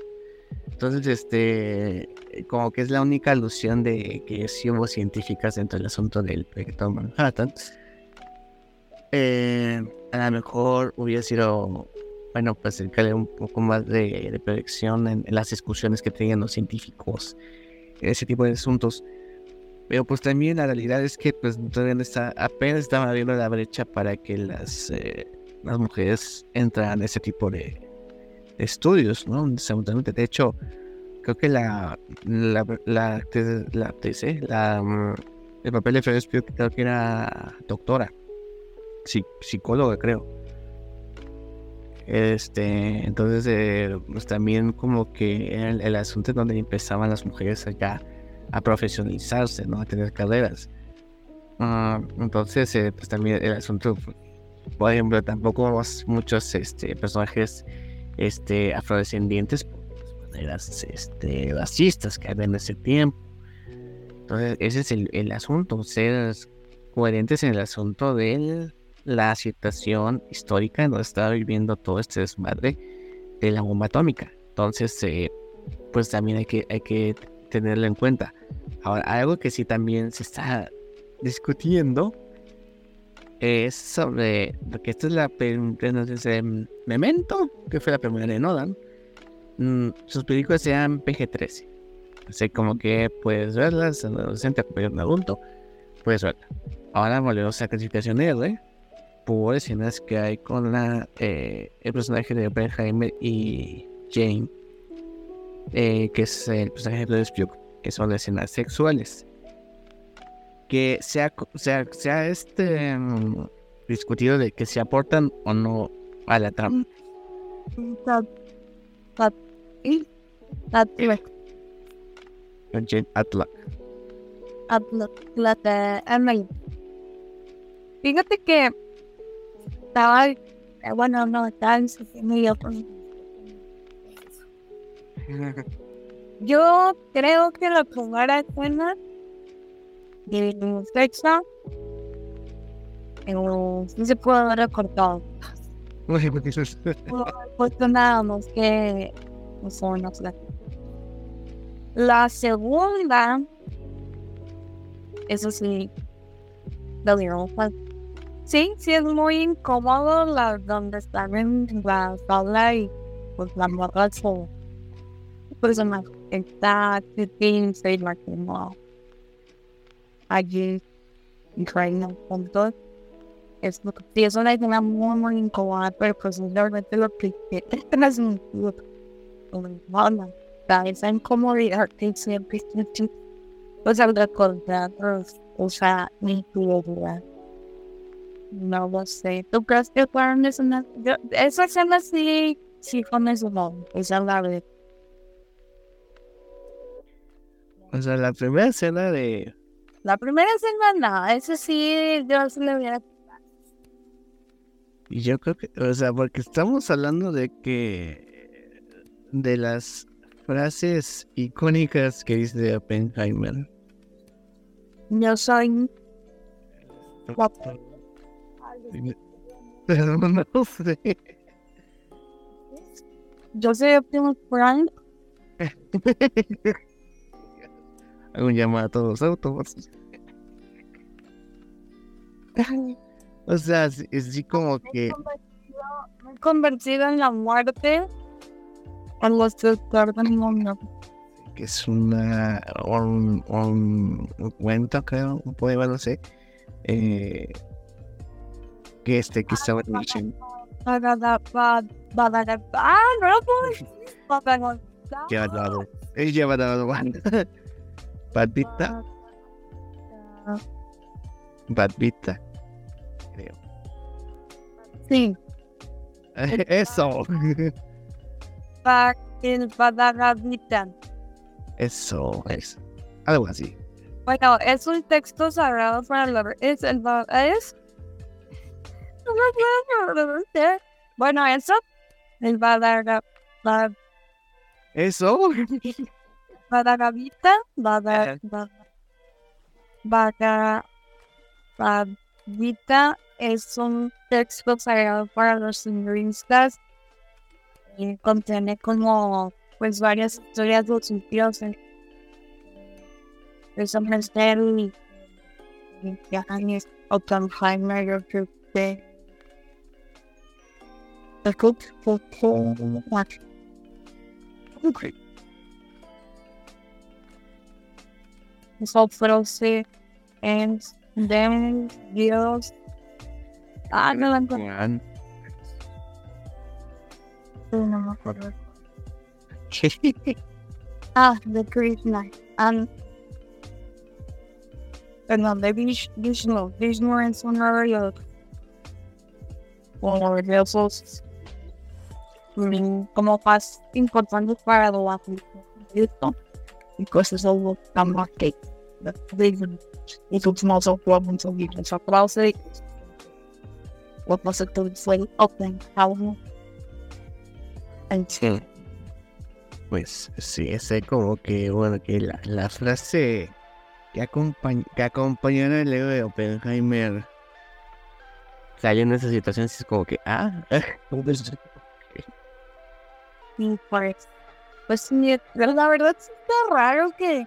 Entonces, este, como que es la única alusión de que sí hubo científicas dentro del asunto del proyecto Manhattan. Eh, a lo mejor hubiera sido bueno, pues acercarle un poco más de, de predicción en, las discusiones que tenían los científicos, ese tipo de asuntos. Pero pues también la realidad es que pues todavía está, apenas estaba abriendo la brecha para que las, eh, las mujeres entran a ese tipo de, estudios, ¿no? De hecho, creo que la la la, la, ¿eh? la, mm, el papel de Florence creo que era doctora, psicóloga creo. Este, entonces, eh, pues también como que el, el asunto es donde empezaban las mujeres allá a profesionalizarse, ¿no? A tener carreras. Ah, entonces, eh, pues también el asunto, por ejemplo, tampoco muchos este, personajes este, afrodescendientes maneras este, racistas que había en ese tiempo. Entonces, ese es el, el asunto, ser coherentes en el asunto del la situación histórica en donde estaba viviendo todo este desmadre de la bomba atómica. Entonces, eh, pues también hay que, hay que tenerlo en cuenta. Ahora, algo que sí también se está discutiendo es sobre lo que esta es la no Memento, que fue la primera de Nolan. Mm, sus películas sean PG-13. Así como que puedes verla, es un adolescente un adulto, puedes verla. Ahora volvemos a clasificación R por escenas que hay con la eh, el personaje de Oppenheimer y Jane, eh, que es el personaje de Spuk, que son escenas sexuales. Que se ha, se ha- se ha, este, mm, discutido de que se aportan o no a la trama. Fíjate que estaba, eh, bueno, no, estaba insistiendo yo con- Yo creo que la primera escena de sexo eh, sí se puede haber recortado. Pues nada más que no son las la- La segunda, eso sí, digo, pues, sí, sí es muy incómodo la donde están en la sala y pues la morra se me está sitting se imagino allí y reina juntos. Es lo sí es una escena muy muy incómoda pero pues realmente lo que es transmitido bueno esa incomodidad que siempre siento pues al recordar o sea mi incomodidad no lo sé ¿tú crees que fueron escenas? Yo- esa escena sí sí con eso no esa es la verdad O sea, la primera escena de. La primera escena, no, ese sí, yo sí le hubiera. Y yo creo que. O sea, porque estamos hablando de que. De las frases icónicas que dice Oppenheimer. Yo soy. Pero no sé. Yo soy Optimus Prime. Hago un llamado a todos los autos. O sea, sí, sí como que. Me he convertido en la muerte. En los sectores del mundo. que es una un, un, un cuento creo un poema no sé eh, que este que estaba en el Ah, no lo dado Badbita creo Sí, eso eso es algo así Bueno, es un texto sagrado para. Es el... ba- Es... No me puedo pronunciar. Bueno, eso. El Badaga... ba- eso Badagavita. Bada... Ajá. ba- Baga... Badavita es un texto sagrado para los hinduistas y contiene como pues varias historias de sus dioses. Es un misterio y y Johannes Oppenheimer yo creo que es que- que- que- So Frozen and then Dios. Ah, no la encontré, Juan. no me acuerdo. Ah, the Krishna. Um, perdón, de Vish- Vishnu. Vishnu es uno de los uno de esos mm, como más importantes para lo aflicto y cosas algo tan más que y sus más problemas y los aplausos what was it to say open how and Sí. Pues sí, ese como que, bueno, que la, la frase que, acompañ que acompañó en el ego de Oppenheimer salió en esa situación, es como que, ah, Y pues, pues sí, pero la verdad sí está raro que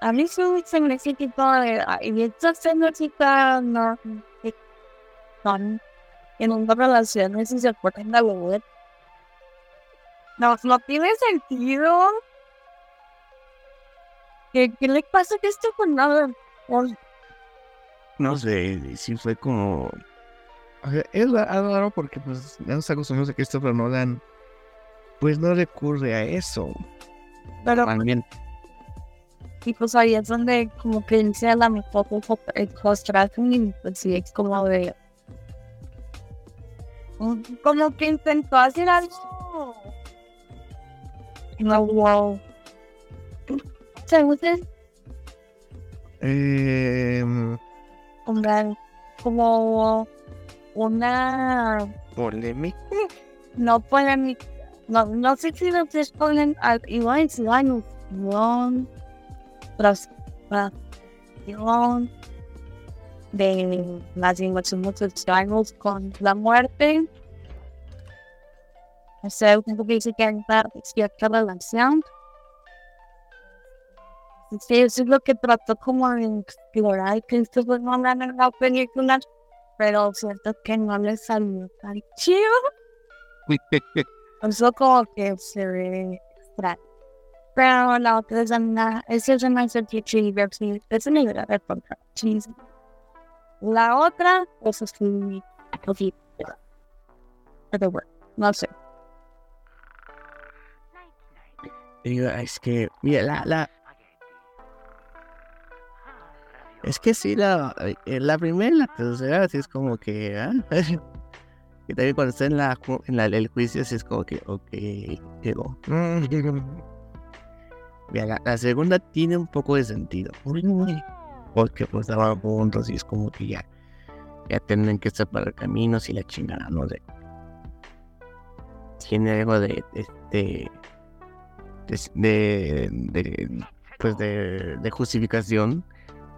a mí se me hace tipo de, y estas señoritas no, que son en una relación y se acuerdan de web. No, no tiene sentido ¿Qué, qué le pasa a esto con nada? No sé, sí fue como... Es raro porque pues ya nos acostumbramos a que Christopher Nolan pues no recurre a eso. Pero, También, y pues ahí es donde como que inicia la mejor post-tracking y pues sí, es como de... Como que intentó hacer algo... No, wow. ¿Se ustedes? eh, Como, como una... polémica. No ponen... No, no sé si ustedes ponen... es la ilusión... Frustración... De las extraños con la muerte. O sea, tengo que decir que hay cierta relación. Sí, eso es lo que trató como de explorar Christopher Nolan en la película, pero siento que no le salió tan chido. Eso como que se ve extraño. Pero la otra es una, esa es una certidumbre, es una idea de contra. La otra, eso sí, así. Pero bueno, no sé. Es que, mira, la, la... Es que sí, la, eh, la primera y la tercera sí es como que... ah, Y también cuando está en, la, en la- el juicio sí es como que, ok, llegó. Mira, la, la segunda tiene un poco de sentido. Porque pues estaban juntos y es como que ya, ya tienen que separar caminos y la chingada, no sé. Tiene algo de, de, de, de, de- pues de, de justificación.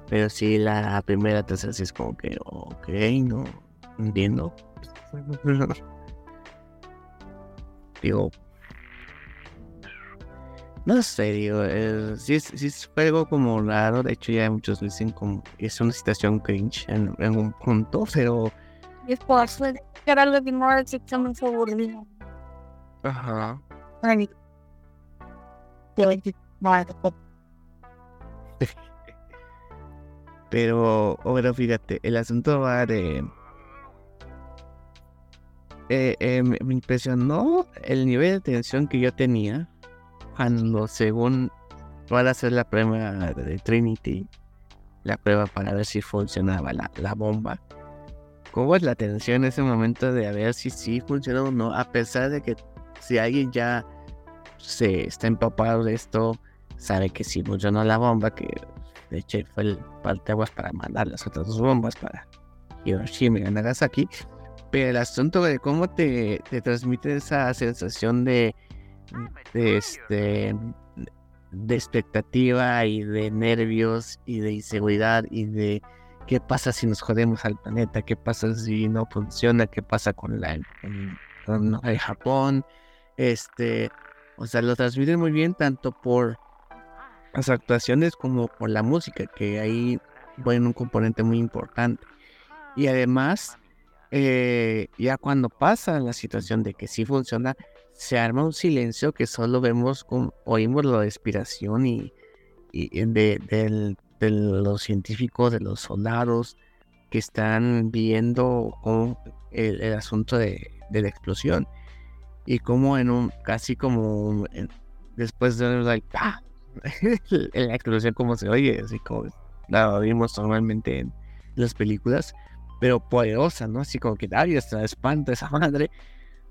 Pero sí, la primera, tercera sí es como que, ok, no entiendo. digo, no sé, digo, eh, sí, es, sí es algo como raro. De hecho, ya muchos dicen como es una situación cringe en, en un punto, pero. Es posible que era lo que exactamente aburrido. Ajá. Pero, bueno, fíjate, el asunto va de. Eh, eh, me, impresionó el nivel de tensión que yo tenía cuando, según van a hacer la prueba de Trinity, la prueba para ver si funcionaba la, bomba. ¿Cómo es la tensión en ese momento de a ver si sí funcionó o no? A pesar de que si alguien ya se está empapado de esto, sabe que sí funcionó la bomba, que de hecho fue el parteaguas para mandar las otras dos bombas para Hiroshima y Nagasaki. Pero el asunto de cómo te, te transmite esa sensación de, este, de expectativa y de nervios y de inseguridad y de qué pasa si nos jodemos al planeta, qué pasa si no funciona, qué pasa con la con- con el Japón, este, o sea, lo transmiten muy bien tanto por las actuaciones como por la música, que ahí bueno un componente muy importante. Y además, eh, ya cuando pasa la situación de que sí funciona, se arma un silencio que solo vemos, oímos la respiración y, de, los científicos, de los soldados que están viendo el, asunto de, la explosión y como en un casi como después de ¡pah! la explosión como se oye así como la vimos normalmente en las películas pero poderosa no así como que ay hasta espanta esa madre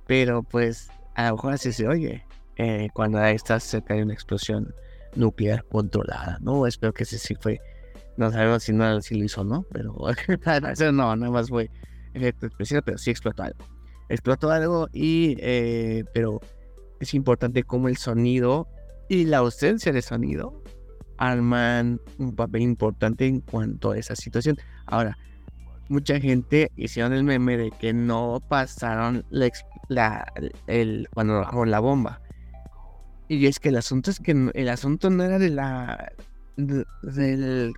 pero pues a lo mejor así se oye eh, cuando estás cerca de una explosión nuclear controlada no espero que ese sí fue no sabemos si no si lo hizo o no pero no nada más fue efecto especial pero sí explotó algo. Explotó algo y eh, pero es importante cómo el sonido y la ausencia de sonido arman un papel importante en cuanto a esa situación. Ahora, mucha gente hicieron el meme de que no pasaron la, la- el, cuando la bomba. Y es que el asunto es que el asunto no era de la de- del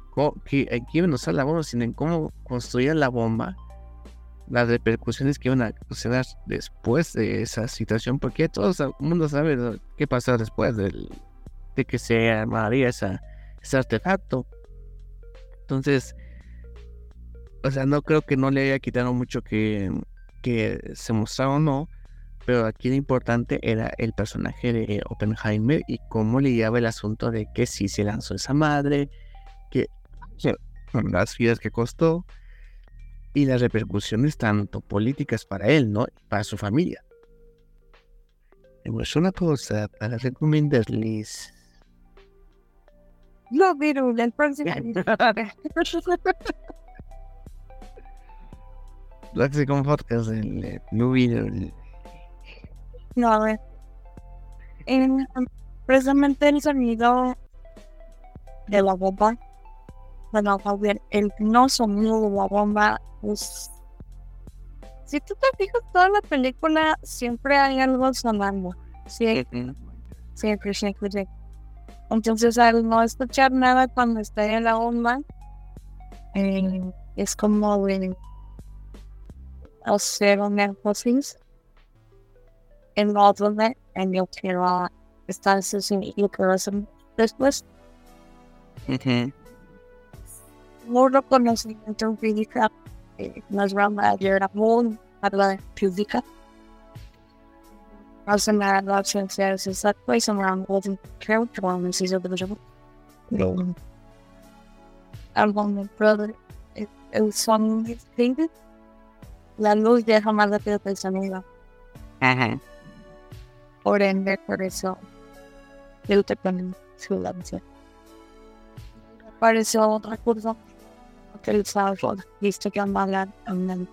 que, eh, que iban a usar la bomba, sino en cómo construían la bomba, las repercusiones que iban a suceder después de esa situación, porque todo el mundo sabe qué pasó después del- de que se armaría esa ese artefacto. Entonces, o sea, no creo que no le haya quitado mucho que, que se mostrara o no, pero aquí lo importante era el personaje de Oppenheimer y cómo le llevaba el asunto de que si se lanzó esa madre, que, las vidas que costó y las repercusiones tanto políticas para él, ¿no? para su familia. Es una cosa para recomendarles. No, pero el próximo. Léxico Podcast, el Blue Video. No, a ver. En, precisamente el sonido de la bomba. Bueno, a ver, el no sonido de la bomba es. Si tú te fijas, toda la película siempre hay algo sonando. Siempre, siempre, siempre. Entonces, al no escuchar nada cuando está en la bomba, eh, es como de hacer un énfasis en otro en el que la estancia significa después. No reconocimiento física, eh, las ramas de la muy la física. Hacen la la ciencia es exacta y son ramos de creo que van a decir de los algo de brother, el son distinto la luz deja más rápido que el sonido. Ajá. Por ende, por eso, le con su lanza. Pareció otra cosa que el salvo, visto que hablan en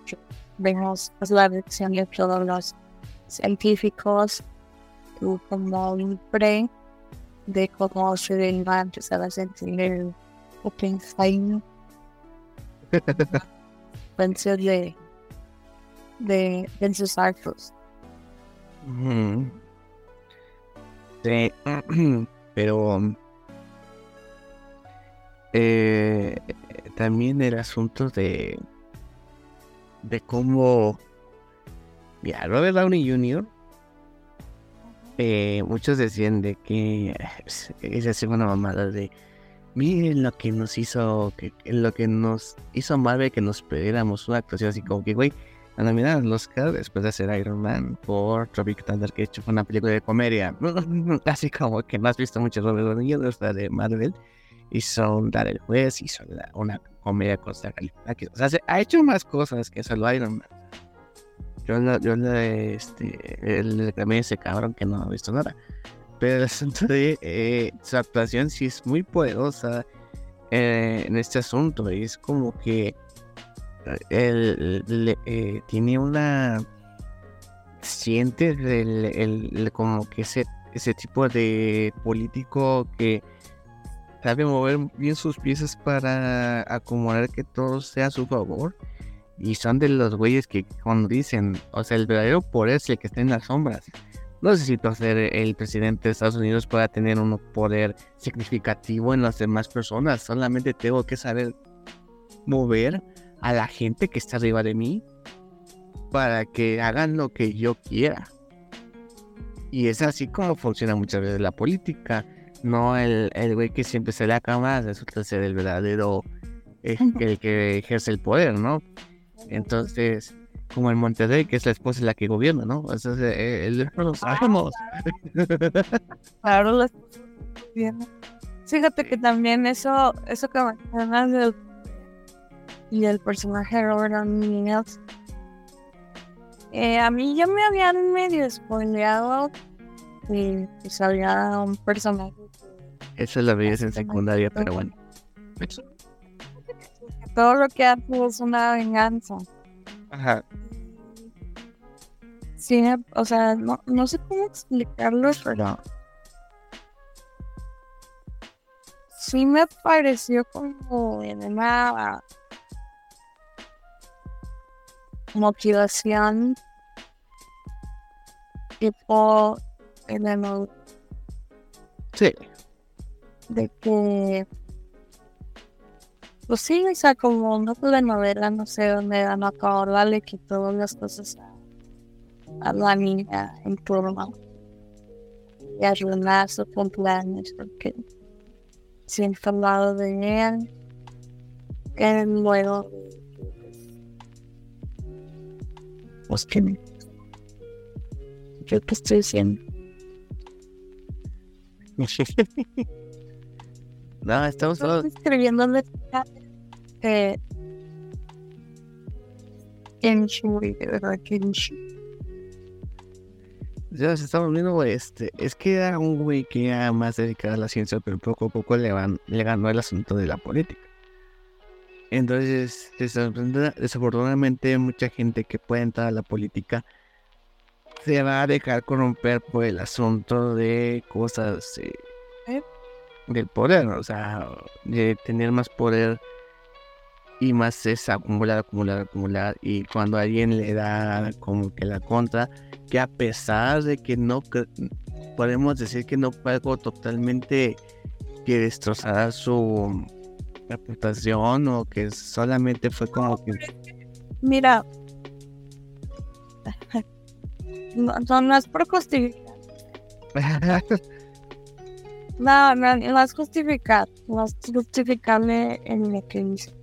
vemos la lección de todos los científicos como libre de cómo se antes a la sentir Oppenheimer. Pensé de de, de sus actos. Sí, pero eh, también el asunto de de cómo mira Robert Downey Jr. Eh, muchos decían de que es así una mamada de miren lo que nos hizo que lo que nos hizo Marvel que nos perdiéramos una actuación así como que güey a nominar al Oscar después de hacer Iron Man por Tropic Thunder, que hecho fue una película de comedia. Así como que no has visto mucho Robert Downey Jr. de Marvel. Hizo Dar el Juez, hizo una comedia con Star O sea, ha hecho más cosas que solo Iron Man. Yo, yo le, este, le reclamé a ese cabrón que no ha visto nada. Pero el asunto de eh, su actuación sí es muy poderosa eh, en este asunto. Es como que él, eh, tiene una siente el, como que ese, ese tipo de político que sabe mover bien sus piezas para acomodar que todo sea a su favor y son de los güeyes que cuando dicen, o sea, el verdadero poder es el que está en las sombras. No necesito ser el presidente de Estados Unidos para tener un poder significativo en las demás personas, solamente tengo que saber mover a la gente que está arriba de mí para que hagan lo que yo quiera. Y es así como funciona muchas veces la política. No el, el güey que siempre se le acaba resulta ser el verdadero, eh, el que ejerce el poder, ¿no? Entonces, como en Monterrey, que es la esposa la que gobierna, ¿no? Entonces, eh, el, lo sabemos. Claro, la Fíjate que también eso, eso que mencionas del y el personaje de Robert Downey eh, a mí ya me habían medio spoileado y salía un personaje. Eso lo veías en secundaria, pero bueno. Todo lo que hace es una venganza. Ajá. Sí, o sea, no, no sé cómo explicarlo, pero sí me pareció como en una motivación tipo en el sí de que pues sí o sea como una novela no sé dónde van a acabar le quitó las cosas a, la niña en turno y arruinar su cumpleaños porque siento al lado de él. Que luego. Pues que. ¿Yo qué estoy diciendo? no, estamos todos. escribiéndole. Eh, Kenshu, de verdad, Kenshu. Ya se estamos viendo, este, es que era un güey que era más dedicado a la ciencia, pero poco a poco le, van, le ganó el asunto de la política. Entonces, desafortunadamente, mucha gente que puede entrar a la política se va a dejar corromper por el asunto de cosas eh, ¿Eh? del poder, o sea, de tener más poder y más es acumular, acumular, acumular. Y cuando alguien le da como que la contra, que a pesar de que no podemos decir que no fue algo totalmente que destrozara su reputación o que solamente fue como que. Mira, no, no, es por justificar. no, no, no es justificar, no es justificarle en lo que dice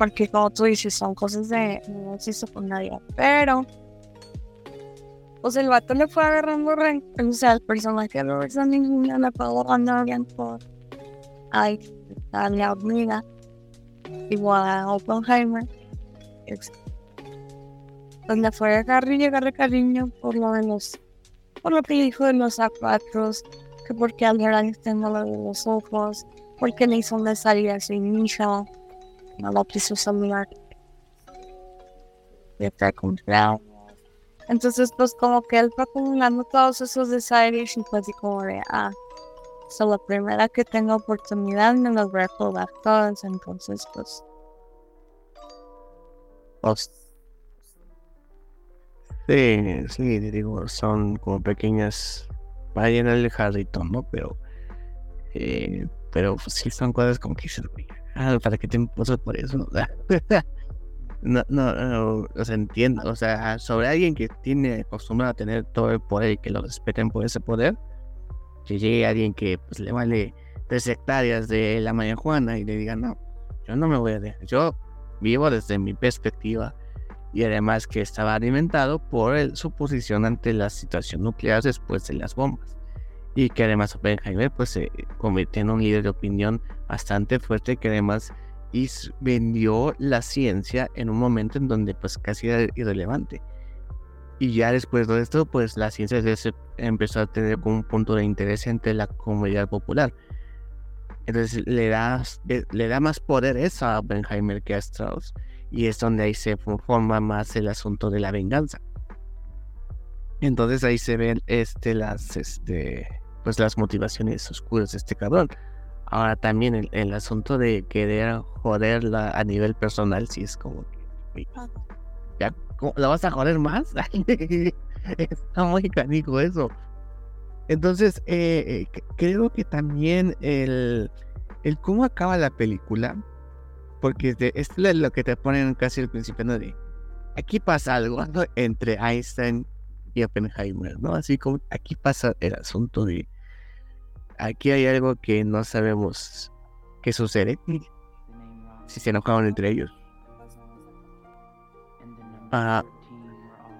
porque como tú dices, son cosas de no se hizo con nadie, pero pues el vato le fue agarrando rencor, o sea, el personaje de Robert ninguna le fue agarrando por ay, a la hormiga, igual a Oppenheimer, le fue a agarrar y agarrar cariño por lo de los, por lo que dijo de los zapatos, que porque al tengo lo de los ojos, porque le hizo una salida su hija no lo quiso saludar. Y está comprado. Entonces, pues como que él fue acumulando todos esos desaires y fue así como de, ah, so la primera que tenga oportunidad me los voy a jugar todos. Entonces, pues... pues sí, sí, digo, son como pequeñas... Va a llenar el jarrito, ¿no? Pero... Eh, pero pues, sí son cosas como que se ah, ¿para qué te impuso por eso? no, no, no, o sea, entiendo, o sea, sobre alguien que tiene acostumbrado a tener todo el poder y que lo respeten por ese poder, que llegue alguien que pues le vale tres hectáreas de la marihuana y le diga, no, yo no me voy a dejar, yo vivo desde mi perspectiva y además que estaba alimentado por su posición ante la situación nuclear después de las bombas y que además Oppenheimer pues se convirtió en un líder de opinión bastante fuerte que además vendió la ciencia en un momento en donde pues casi era irrelevante. Y ya después de esto pues la ciencia se empezó a tener como un punto de interés entre la comunidad popular. Entonces le da, eh, le da más poder eso a Oppenheimer que a Strauss. Y es donde ahí se forma más el asunto de la venganza. Entonces ahí se ven este, las, este, pues las motivaciones oscuras de este cabrón. Ahora también el, asunto de querer joderla a nivel personal, si es como que, ¿ya, ¿la vas a joder más? Está muy canico eso. Entonces, eh, eh, creo que también el, el cómo acaba la película, porque esto es lo que te ponen casi al principio, ¿no? De, aquí pasa algo entre Einstein y Oppenheimer, ¿no? Así como aquí pasa el asunto de aquí hay algo que no sabemos qué sucede si se enojaron entre ellos. Ah,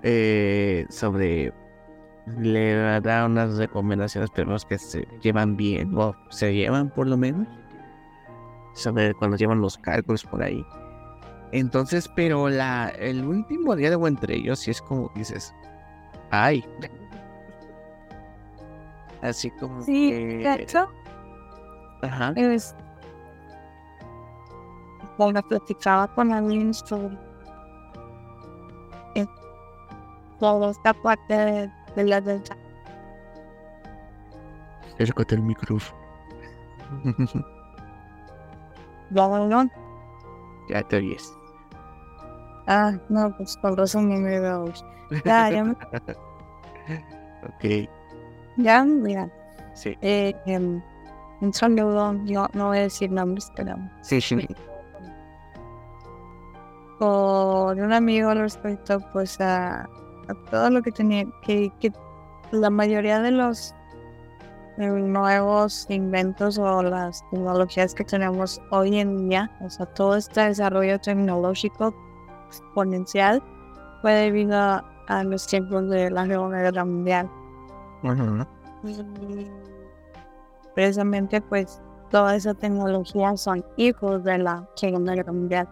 eh, sobre le da unas recomendaciones, pero que se llevan bien, o se llevan por lo menos, sobre cuando llevan los cálculos por ahí. Entonces, pero la el último diálogo entre ellos, si es como dices, ay, Así como sí, que... Ajá. Es... Cuando platicaba con alguien sobre toda esta parte de, de la delta. Acércate el micrófono. ¿Ya Ya te oyes. Ah, no, pues por razón no me veo. Ya, ya me... ok. Ya, mira. Sí. Eh, em, un saludo, no, no voy a decir nombres, pero. Sí, sí. Con un amigo respecto, pues, a, a todo lo que tenía, que, que la mayoría de los nuevos inventos o las tecnologías que tenemos hoy en día, o sea, todo este desarrollo tecnológico exponencial fue debido a, los tiempos de la Segunda Guerra Mundial. precisamente, pues, toda esa tecnología son hijos de la Segunda Guerra Mundial.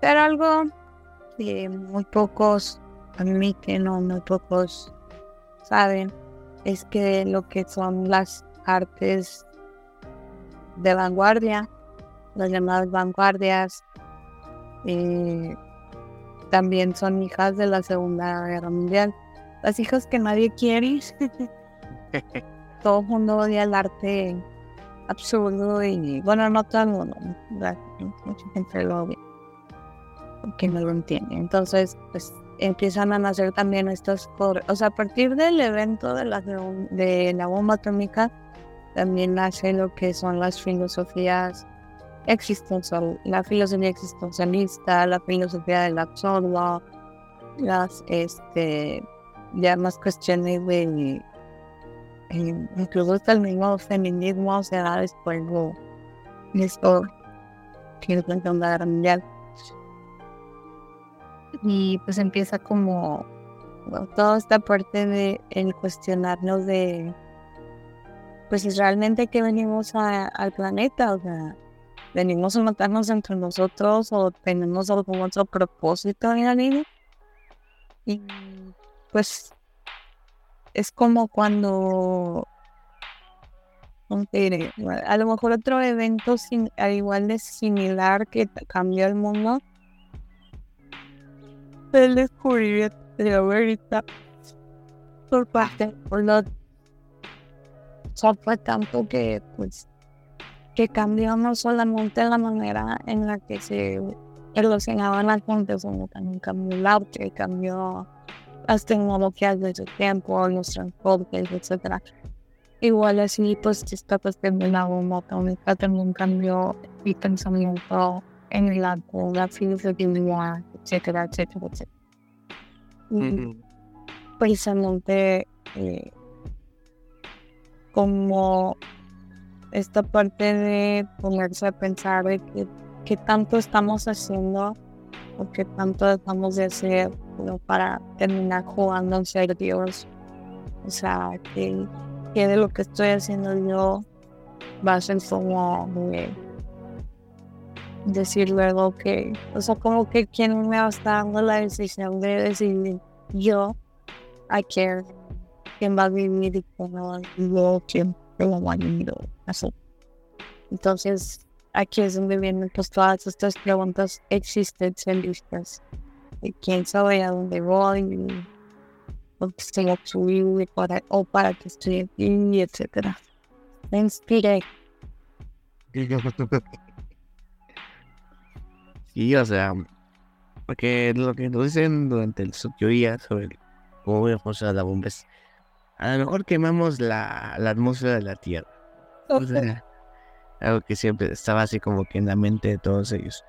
Pero algo que muy pocos admiten o muy pocos saben es que lo que son las artes de vanguardia, las llamadas vanguardias, eh, también son hijas de la Segunda Guerra Mundial. Las hijas que nadie quiere. todo el mundo odia el arte absurdo y bueno, no todo el mundo, mucha gente lo odia, porque no lo entiende. Entonces, pues empiezan a nacer también estas, o sea, a partir del evento de la, bomba atómica, también nace lo que son las filosofías existencial, la filosofía existencialista, la filosofía del absurdo, las, este, ya más cuestiones de, eh, incluso el mismo feminismo se da después de esto, que es la Segunda Guerra Mundial y pues empieza como toda esta parte de el cuestionarnos de pues si realmente que venimos al planeta, o sea, venimos a matarnos entre nosotros o tenemos algún otro propósito en la vida. Y pues es como cuando a lo mejor otro evento sin, igual de similar que cambió el mundo el descubrimiento de verdad por parte por los fue tanto que pues que cambió no solamente la manera en la que se relacionaban las fuentes, sino también cambió el arte, cambió las tecnologías de su tiempo, los transportes, etcétera. Igual así, pues esta cuestión de la bomba también cambió mi pensamiento en la, la filosofía etcétera, etcétera, etcétera. Precisamente eh, como esta parte de ponerse a pensar de qué tanto estamos haciendo o qué tanto dejamos de hacer para terminar jugando en ser Dios. O sea, que, de lo que estoy haciendo yo va a ser como decir luego que, o sea, como que quien me a estar dando la decisión de decidir yo, I care, quién va a vivir y quién no va a vivir, quién lo va a vivir, así. Entonces, aquí es donde vienen pues todas estas preguntas existencialistas. De quién sabe a dónde voy, o que estoy aquí, para, o para que estoy aquí, etcétera. Me inspiré. Sí, o sea, porque lo que nos dicen durante el día sobre cómo funciona la bomba es, a lo mejor quemamos la, atmósfera de la Tierra. O sea, algo que siempre estaba así como que en la mente de todos ellos.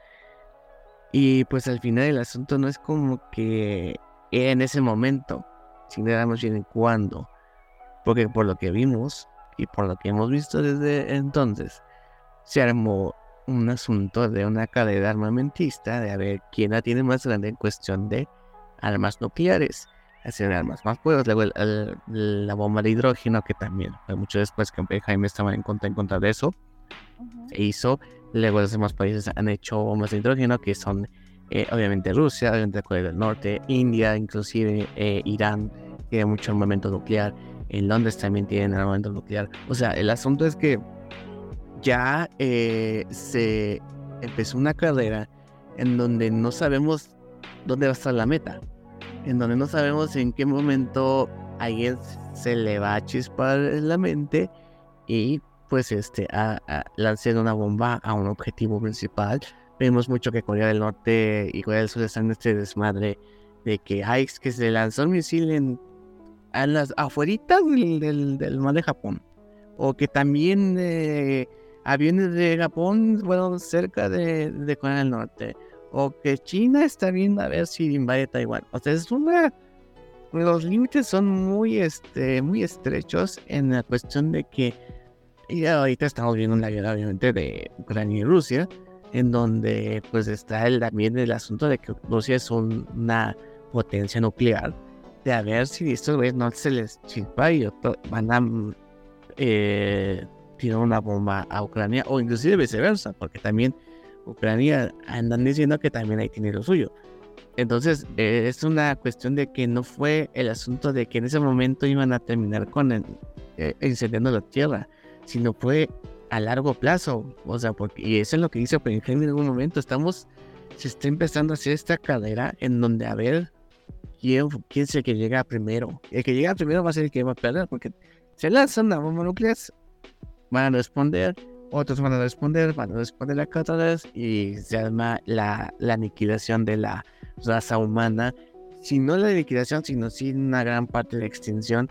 Y pues al final el asunto no es como que en ese momento, sino era más bien en cuándo. Porque por lo que vimos y por lo que hemos visto desde entonces, se armó un asunto de una cadena armamentista, de a ver quién la tiene más grande en cuestión de armas nucleares, hacer armas más fuertes, luego la bomba de hidrógeno, que también fue mucho después que Jaime estaba en contra, en contra de eso, se hizo, luego los demás países han hecho bombas de hidrógeno, que son eh, obviamente Rusia, obviamente Corea del Norte, India, inclusive eh, Irán, tiene mucho armamento nuclear, en Londres también tienen armamento nuclear, o sea, el asunto es que ya eh, se empezó una carrera en donde no sabemos dónde va a estar la meta, en donde no sabemos en qué momento alguien se le va a chispar la mente y pues este a, lanzar una bomba a un objetivo principal. Vemos mucho que Corea del Norte y Corea del Sur están en este desmadre de que hay que se lanzó un misil en a las afueritas del, del, mar de Japón o que también eh, aviones de Japón fueron cerca de, Corea del Norte. O que China está viendo a ver si invade Taiwán. O sea, es una los límites son muy, este, muy estrechos en la cuestión de que y ahorita estamos viendo una guerra obviamente de Ucrania y Rusia, en donde pues está el, también el asunto de que Rusia es una potencia nuclear, de a ver si estos güeyes no se les chispa y van a eh, tirar una bomba a Ucrania o inclusive viceversa, porque también Ucrania andan diciendo que también ahí tiene lo suyo. Entonces, eh, es una cuestión de que no fue el asunto de que en ese momento iban a terminar con el, eh, incendiando la tierra, sino fue a largo plazo. O sea, porque, y eso es lo que dice Oppenheimer en algún momento. Estamos, se está empezando a hacer esta cadera en donde a ver quién, quién es el que llega primero. El que llega primero va a ser el que va a perder, porque se lanzan una bomba nuclear, van a responder, otros van a responder, van a responder a vez y se arma la, la aniquilación de la raza humana, si no la liquidación, sino sí una gran parte de la extinción,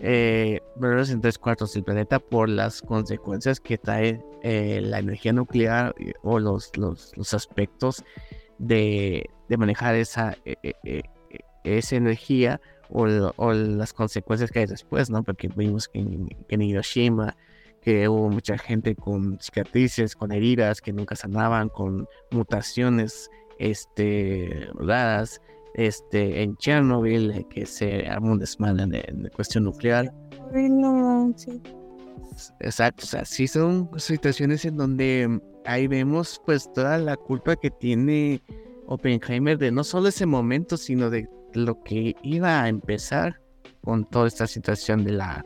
eh, en tres cuartos del planeta por las consecuencias que trae eh, la energía nuclear eh, o los, los, aspectos de, de, manejar esa, eh, esa energía o, las consecuencias que hay después, ¿no? Porque vimos que en Hiroshima que hubo mucha gente con cicatrices, con heridas que nunca sanaban, con mutaciones este, raras, este, en Chernobyl, que se armó un desmadre de, cuestión nuclear. Exacto, o sea, sí son situaciones en donde ahí vemos pues toda la culpa que tiene Oppenheimer de no solo ese momento, sino de lo que iba a empezar con toda esta situación de la,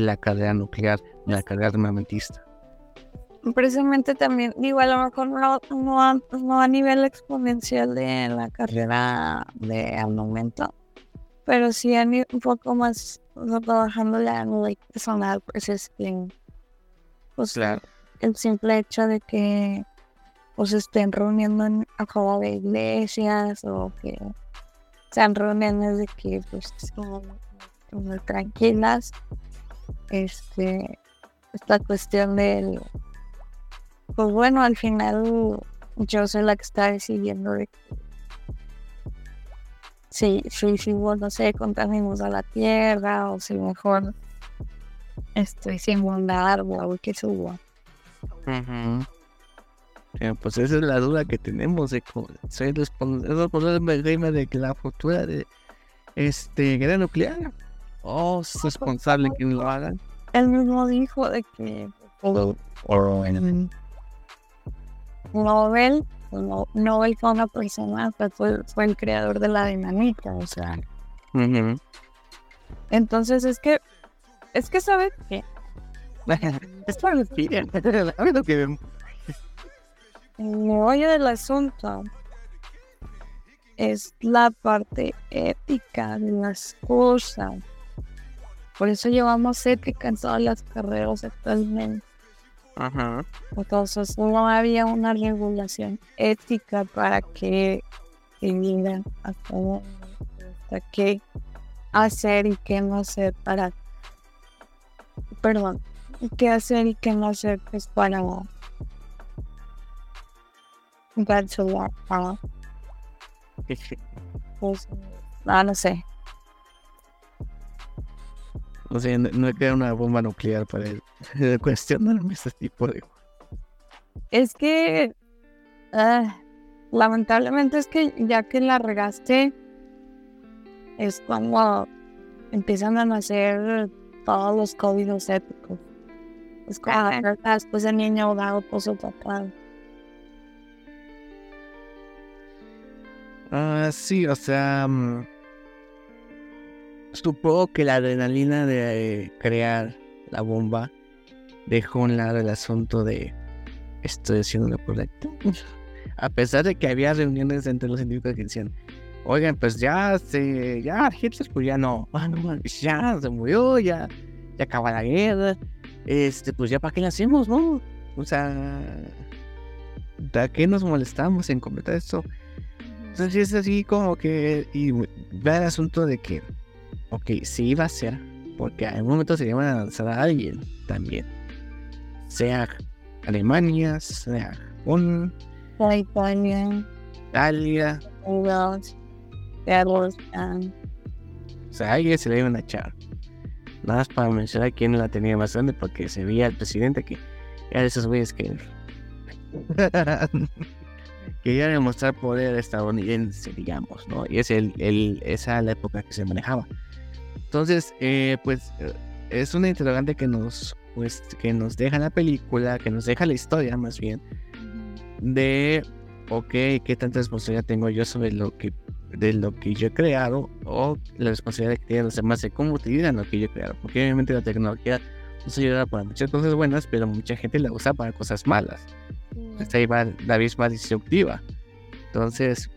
de la carrera nuclear, de la carrera armamentista precisamente también, digo, a lo mejor no, no, a, nivel exponencial de la carrera de armamento, pero sí a un poco más trabajando la nivel personal, pues es pues claro. el simple hecho de que pues estén reuniendo en, a favor de iglesias o que sean reuniones de que pues como, tranquilas este esta cuestión del pues bueno, al final yo soy la que está decidiendo de si, si, si no sé, contaminamos a la tierra o si mejor estoy sin bondad o que suba. pues esa es la duda que tenemos de soy responsable de que la futura de este guerra nuclear o es responsable que lo hagan. Él mismo dijo de que Nobel, no, Nobel fue una persona, fue, fue el creador de la dinamita, o sea. Entonces es que, es que sabes qué. es para lo que El meollo del asunto es la parte ética de las cosas. Por eso llevamos ética en todas las carreras actualmente. Ajá. Entonces no había una regulación ética para que digan hasta, qué hacer y qué no hacer para perdón qué hacer y qué no hacer pues para para pues, no, no sé o sea, no, no queda una bomba nuclear para cuestionarme ese tipo de... Es que... Ah, lamentablemente es que ya que la regaste, es cuando empiezan a nacer todos los códigos éticos. Es como después el niño dado por su papá. Ah, sí, o sea... Mm, Supongo que la adrenalina de crear la bomba dejó un lado el asunto de estoy haciendo lo correcto. A pesar de que había reuniones entre los científicos que decían, oigan, pues ya se, ya Hitler pues ya no, ah, ya se murió, ya, ya acaba la guerra, este, pues ya para qué le hacemos, ¿no? O sea, ¿de qué nos molestamos en completar esto? Entonces es así como que, y ve el asunto de que ok, sí iba a ser, porque en algún momento se iban a lanzar a alguien también. Sea Alemania, sea Japón, Italia, Italia, sea, a alguien se le iban a echar. Nada más para mencionar quién la tenía más grande, porque se veía el presidente que era de esos güeyes que. quería demostrar poder estadounidense, digamos, ¿no? Y es el, el, esa la época que se manejaba. Entonces, eh, pues, eh, es una interrogante que nos, pues, que nos deja la película, que nos deja la historia, más bien, de, ok, qué tanta responsabilidad tengo yo sobre lo que, de lo que yo he creado, o la responsabilidad que tienen los demás de cómo utilizan lo que yo he creado, porque obviamente la tecnología nos ayuda para muchas cosas buenas, pero mucha gente la usa para cosas malas. Esta iba la misma destructiva. Entonces,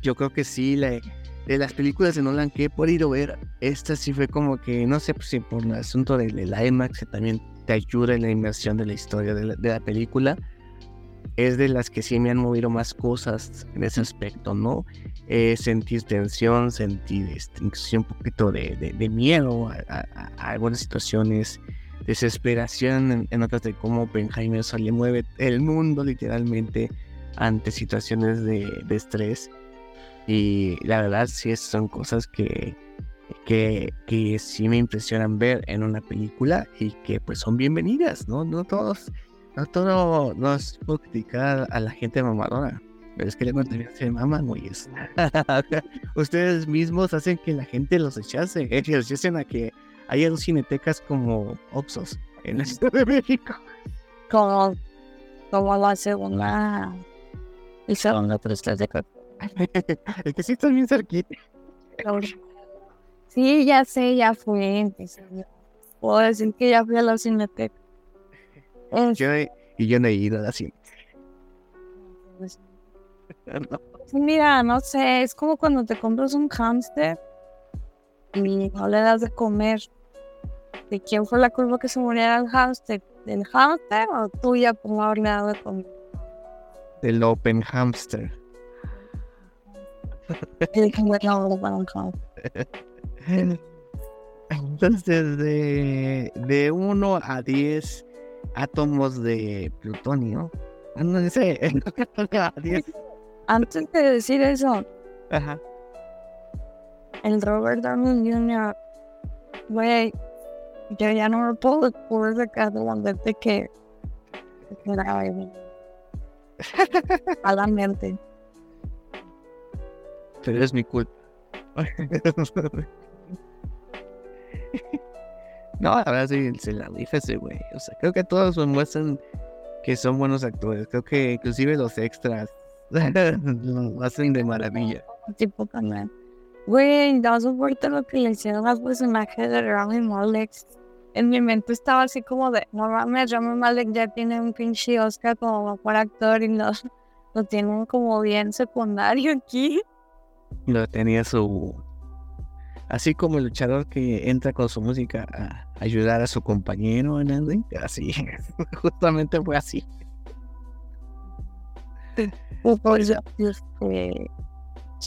yo creo que sí, la, de las películas de Nolan que he podido ver, esta sí fue como que, no sé pues, si por el asunto del, IMAX, que también te ayuda en la inmersión de la historia de la, película, es de las que sí me han movido más cosas en ese aspecto, ¿no? Eh, sentir tensión, sentir este, un poquito de, de, miedo a, algunas situaciones, desesperación en, otras de cómo Oppenheimer se le mueve el mundo literalmente ante situaciones de estrés. Y la verdad sí son cosas que, que, que sí me impresionan ver en una película y que pues son bienvenidas, ¿no? No todos, no todo, no es por criticar a la gente mamadora. Pero es que le también se maman, güeyes. Ustedes mismos hacen que la gente los rechace. Que los rechacen a que haya dos cinetecas como Opsos en la Ciudad de México. Como, como la segunda. Y segunda, tres, de es que sí estás bien cerquita. Sí, ya sé, ya fue. Puedo decir que ya fui a la cineteca. Yo y yo no he ido a la cineteca. Mira, no sé, es como cuando te compras un hámster y no le das de comer. ¿De quién fue la culpa que se muriera el hámster? ¿Del hámster o tuya por no haberle dado de comer? Del open hamster. Entonces, de, de 1 a 10 átomos de plutonio. Ah, no sé. Antes de decir eso, Ajá. el Robert Downey Jr., güey, yo ya no me puedo después de cada de que a la mente pero es mi culpa. no, la verdad sí, se la rifa ese güey. O sea, creo que todos muestran que son buenos actores. Creo que inclusive los extras lo hacen de maravilla. Tipo también. Güey, no soporto lo que le hicieron al personaje de Rami Malek. En mi mente estaba así como de, no mames, Rami Malek ya tiene un pinche Oscar como mejor actor y no, lo tienen como bien secundario aquí. No tenía su. Así como el luchador que entra con su música a ayudar a su compañero en el así, justamente fue así.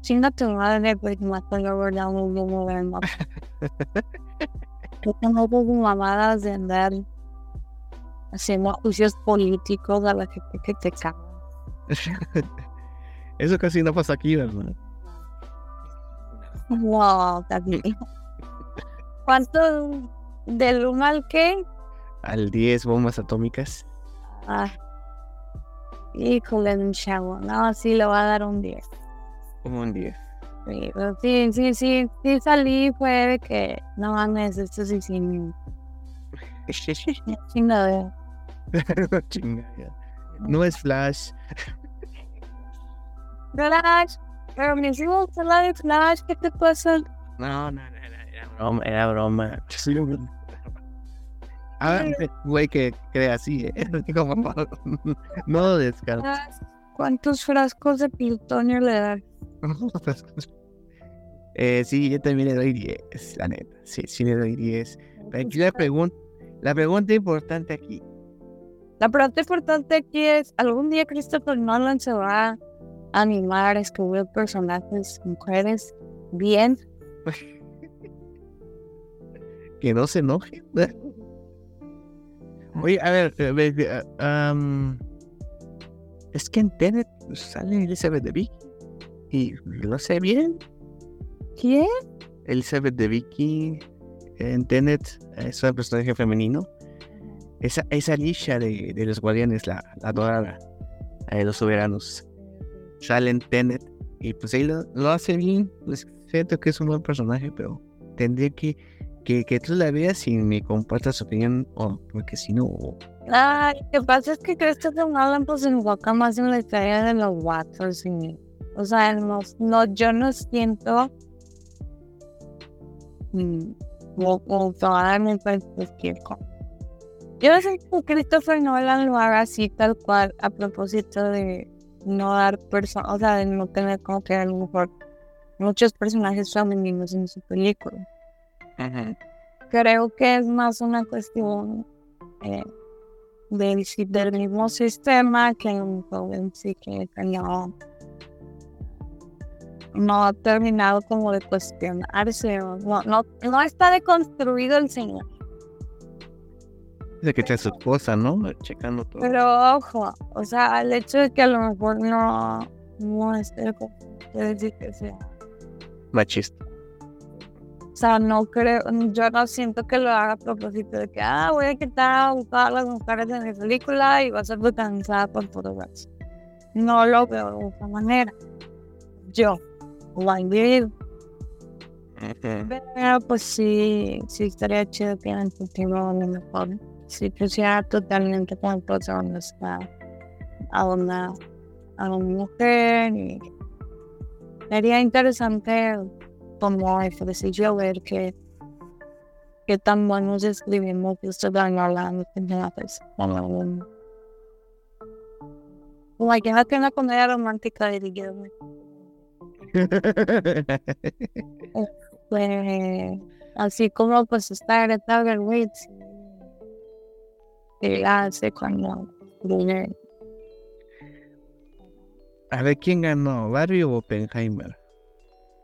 Chinga tu madre, pues me estoy abordando un moderno. Yo tengo como mamadas de andar haciendo juicios políticos a la gente que te caga. Eso casi no pasa aquí, ¿verdad? Wow, también. ¿Cuánto del 1 al qué? Al 10 bombas atómicas. Ah. Híjole, un chavo. No, sí, le va a dar un 10. Como un 10. Sí, sí, sí, sí, sí salí, fue que no mames, esto sí sin. Chingadera. Chingadera. No es Flash. Flash, pero me hicimos la Flash, ¿qué te pasa? No, no, no, era broma, era broma. Ah, güey que cree así, ¿eh? Como, no lo descartes. ¿Cuántos frascos de plutonio le das? eh, sí, yo también le doy 10, la neta. Sí, sí le doy 10. Pero aquí la pregunta, la pregunta importante aquí. La pregunta importante aquí es, ¿algún día Christopher Nolan se va animar a escribir personajes mujeres bien. que no se enojen. Oye, a ver, um, es que en Tenet sale Elizabeth de Vick y lo sé bien. ¿Quién? Elizabeth de Vicky en Tenet es un personaje femenino. Esa, esa Alicia de, de los Guardianes, la, la dorada, de los soberanos. Sale en Tenet y pues ahí lo, lo hace bien. Pues siento que es un buen personaje, pero tendría que que, que tú la veas y me compartas su opinión, o porque si no. Ah, lo que pasa es que Christopher Nolan pues se enfoca más en la historia de los Waters y, o sea, no, no, yo no siento mm, o. Yo no sé que Christopher Nolan lo haga así tal cual a propósito de no dar personas, o sea, de no tener como que a lo mejor muchos personajes femeninos en su película. Creo que es más una cuestión eh, del, del mismo sistema que un joven sí que no, no ha terminado como de cuestionarse. No, no, no está deconstruido el señor. Dice que está su esposa, ¿no? Checando todo. Pero ojo, o sea, el hecho de que a lo mejor no, no esté quiere decir que sea Machista. O sea, no creo, yo no siento que lo haga a propósito de que, ah, voy a quitar a todas las mujeres de mi película y va a ser cansada por todo eso. No lo veo de esa manera. Yo, lo he vivido. Pero pues sí, sí estaría chido que en el futuro a lo mejor si pusiera totalmente como protagonista a una, a una mujer y sería interesante como ejercicio ver que, que tan buenos escribimos esto de Nolan personajes. Imagínate una comedia romántica de Guillermo. Este, así como pues está Greta Gerwig que hace cuando A ver, ¿quién ganó? ¿Barbie o Oppenheimer?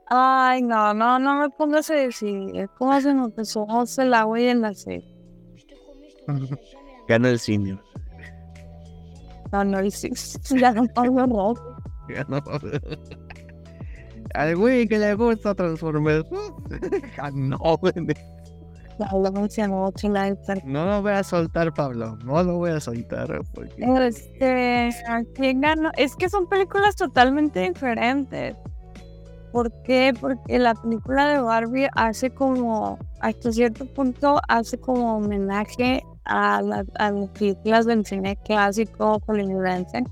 Ay, no, no, no me pongas a decir. ¿Cómo se nos empezó el agua y en la sed? Ganó el cine. Ganó el cine. Ya no pago rojo. Ganó. Al güey que le gusta Transformers. Ganó, No lo voy a soltar, Pablo. No lo voy a soltar. Porque... Este. Es que son películas totalmente diferentes. ¿Por qué? Porque la película de Barbie hace como, hasta cierto punto, hace como homenaje a, las películas del cine clásico hollywoodense.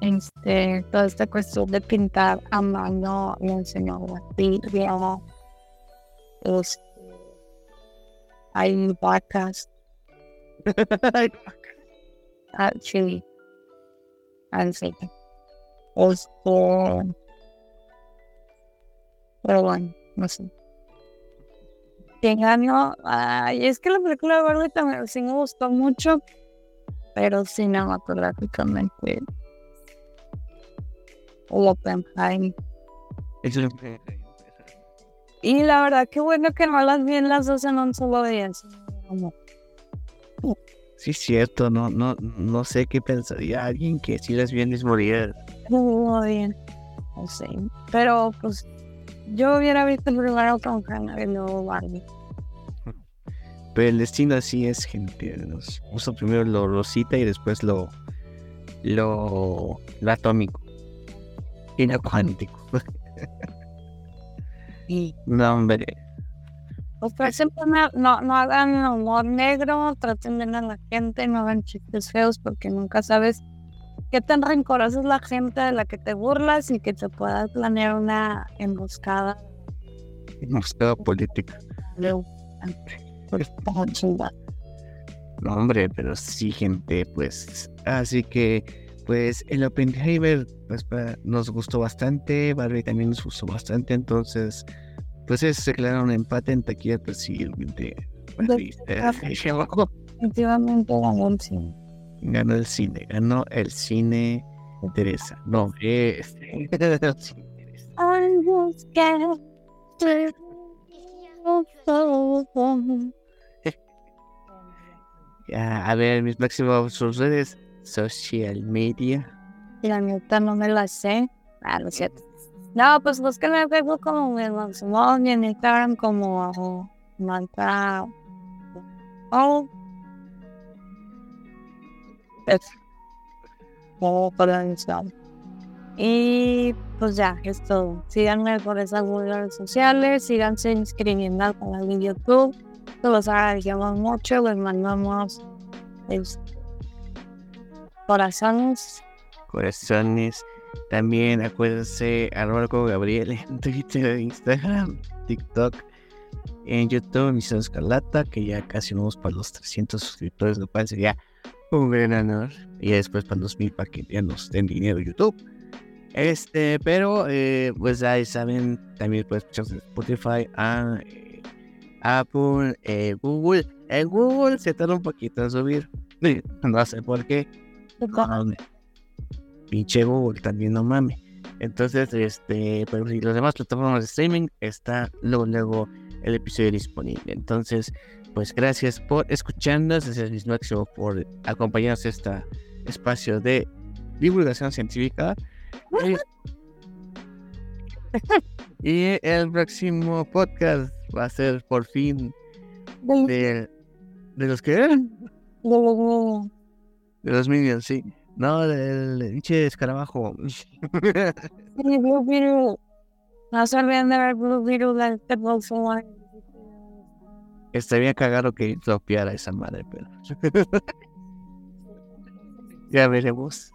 Este, toda esta cuestión de pintar a mano la escenografía, este, hay vacas, actually, así, also, pero bueno, no sé. ¿Quién ganó? Ay, es que la película de Barbie también sí me gustó mucho, pero cinematográficamente. Oppenheimer. Y la verdad, qué bueno que no las vi en las dos en un solo día. Sí, es cierto, no, no, no sé qué pensaría alguien que si las vi en mismo día. Muy bien, no sé. Pero pues yo hubiera visto primero con Hannah y luego Barbie. Pero el destino así es, gente. Nos puso primero lo rosita y después lo, lo, lo atómico. Y no, hombre. Pues no, no hagan humor negro, traten bien a la gente, no hagan chistes feos porque nunca sabes qué tan rencorosa es la gente de la que te burlas y que te pueda planear una emboscada. Emboscada política. No, hombre, pero sí, gente, pues. Así que, pues, el Oppenheimer pues, nos gustó bastante. Barbie también nos gustó bastante. Entonces, pues, es se un empate en taquilla, pues sí, el de Efectivamente, ganó el cine, ganó el cine Teresa. No, este. ya, a ver, mis máximos sus social media. La neta no me la sé. Ah, lo cierto. No, pues busquen en Facebook como Wilman Simón y en Instagram como Manta. Oh. Es. Como para. Y pues ya, es todo. Síganme por esas redes sociales, síganse inscribiendo al canal de YouTube. Los agradecemos mucho, les mandamos este, corazones. Corazones. También acuérdense, arroba Gabriel en Twitter, Instagram, TikTok, en YouTube, Misión Escarlata, que ya casi vamos para los 300 suscriptores, lo cual sería un gran honor. Y después para los mil para que ya nos den dinero YouTube. Este, pero eh, pues ahí saben, también puedes escuchar en Spotify, a, eh, Apple, eh, Google. En Google se tarda un poquito en subir. No sé por qué. Pinche Google también no mames. Entonces, este, pero si las demás plataformas de streaming está luego, luego el episodio disponible. Entonces, pues gracias por escucharnos, gracias Luis Máximo por acompañarnos a este espacio de divulgación científica. Y, el próximo podcast va a ser por fin de, de los que niños. De los minions, sí. No, del pinche escarabajo. Blue Beetle. No se olviden de ver Blue Beetle del próximo Estaría cagado que dropeara esa madre, pero. ya veremos.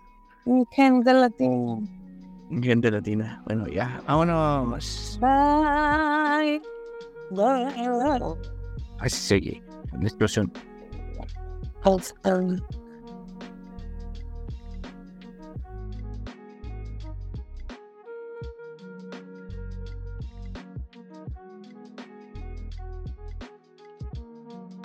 Gente latina. Gente latina. Bueno, ya. Vámonos. Bye. Bye. Así sigue. La explosión. Hold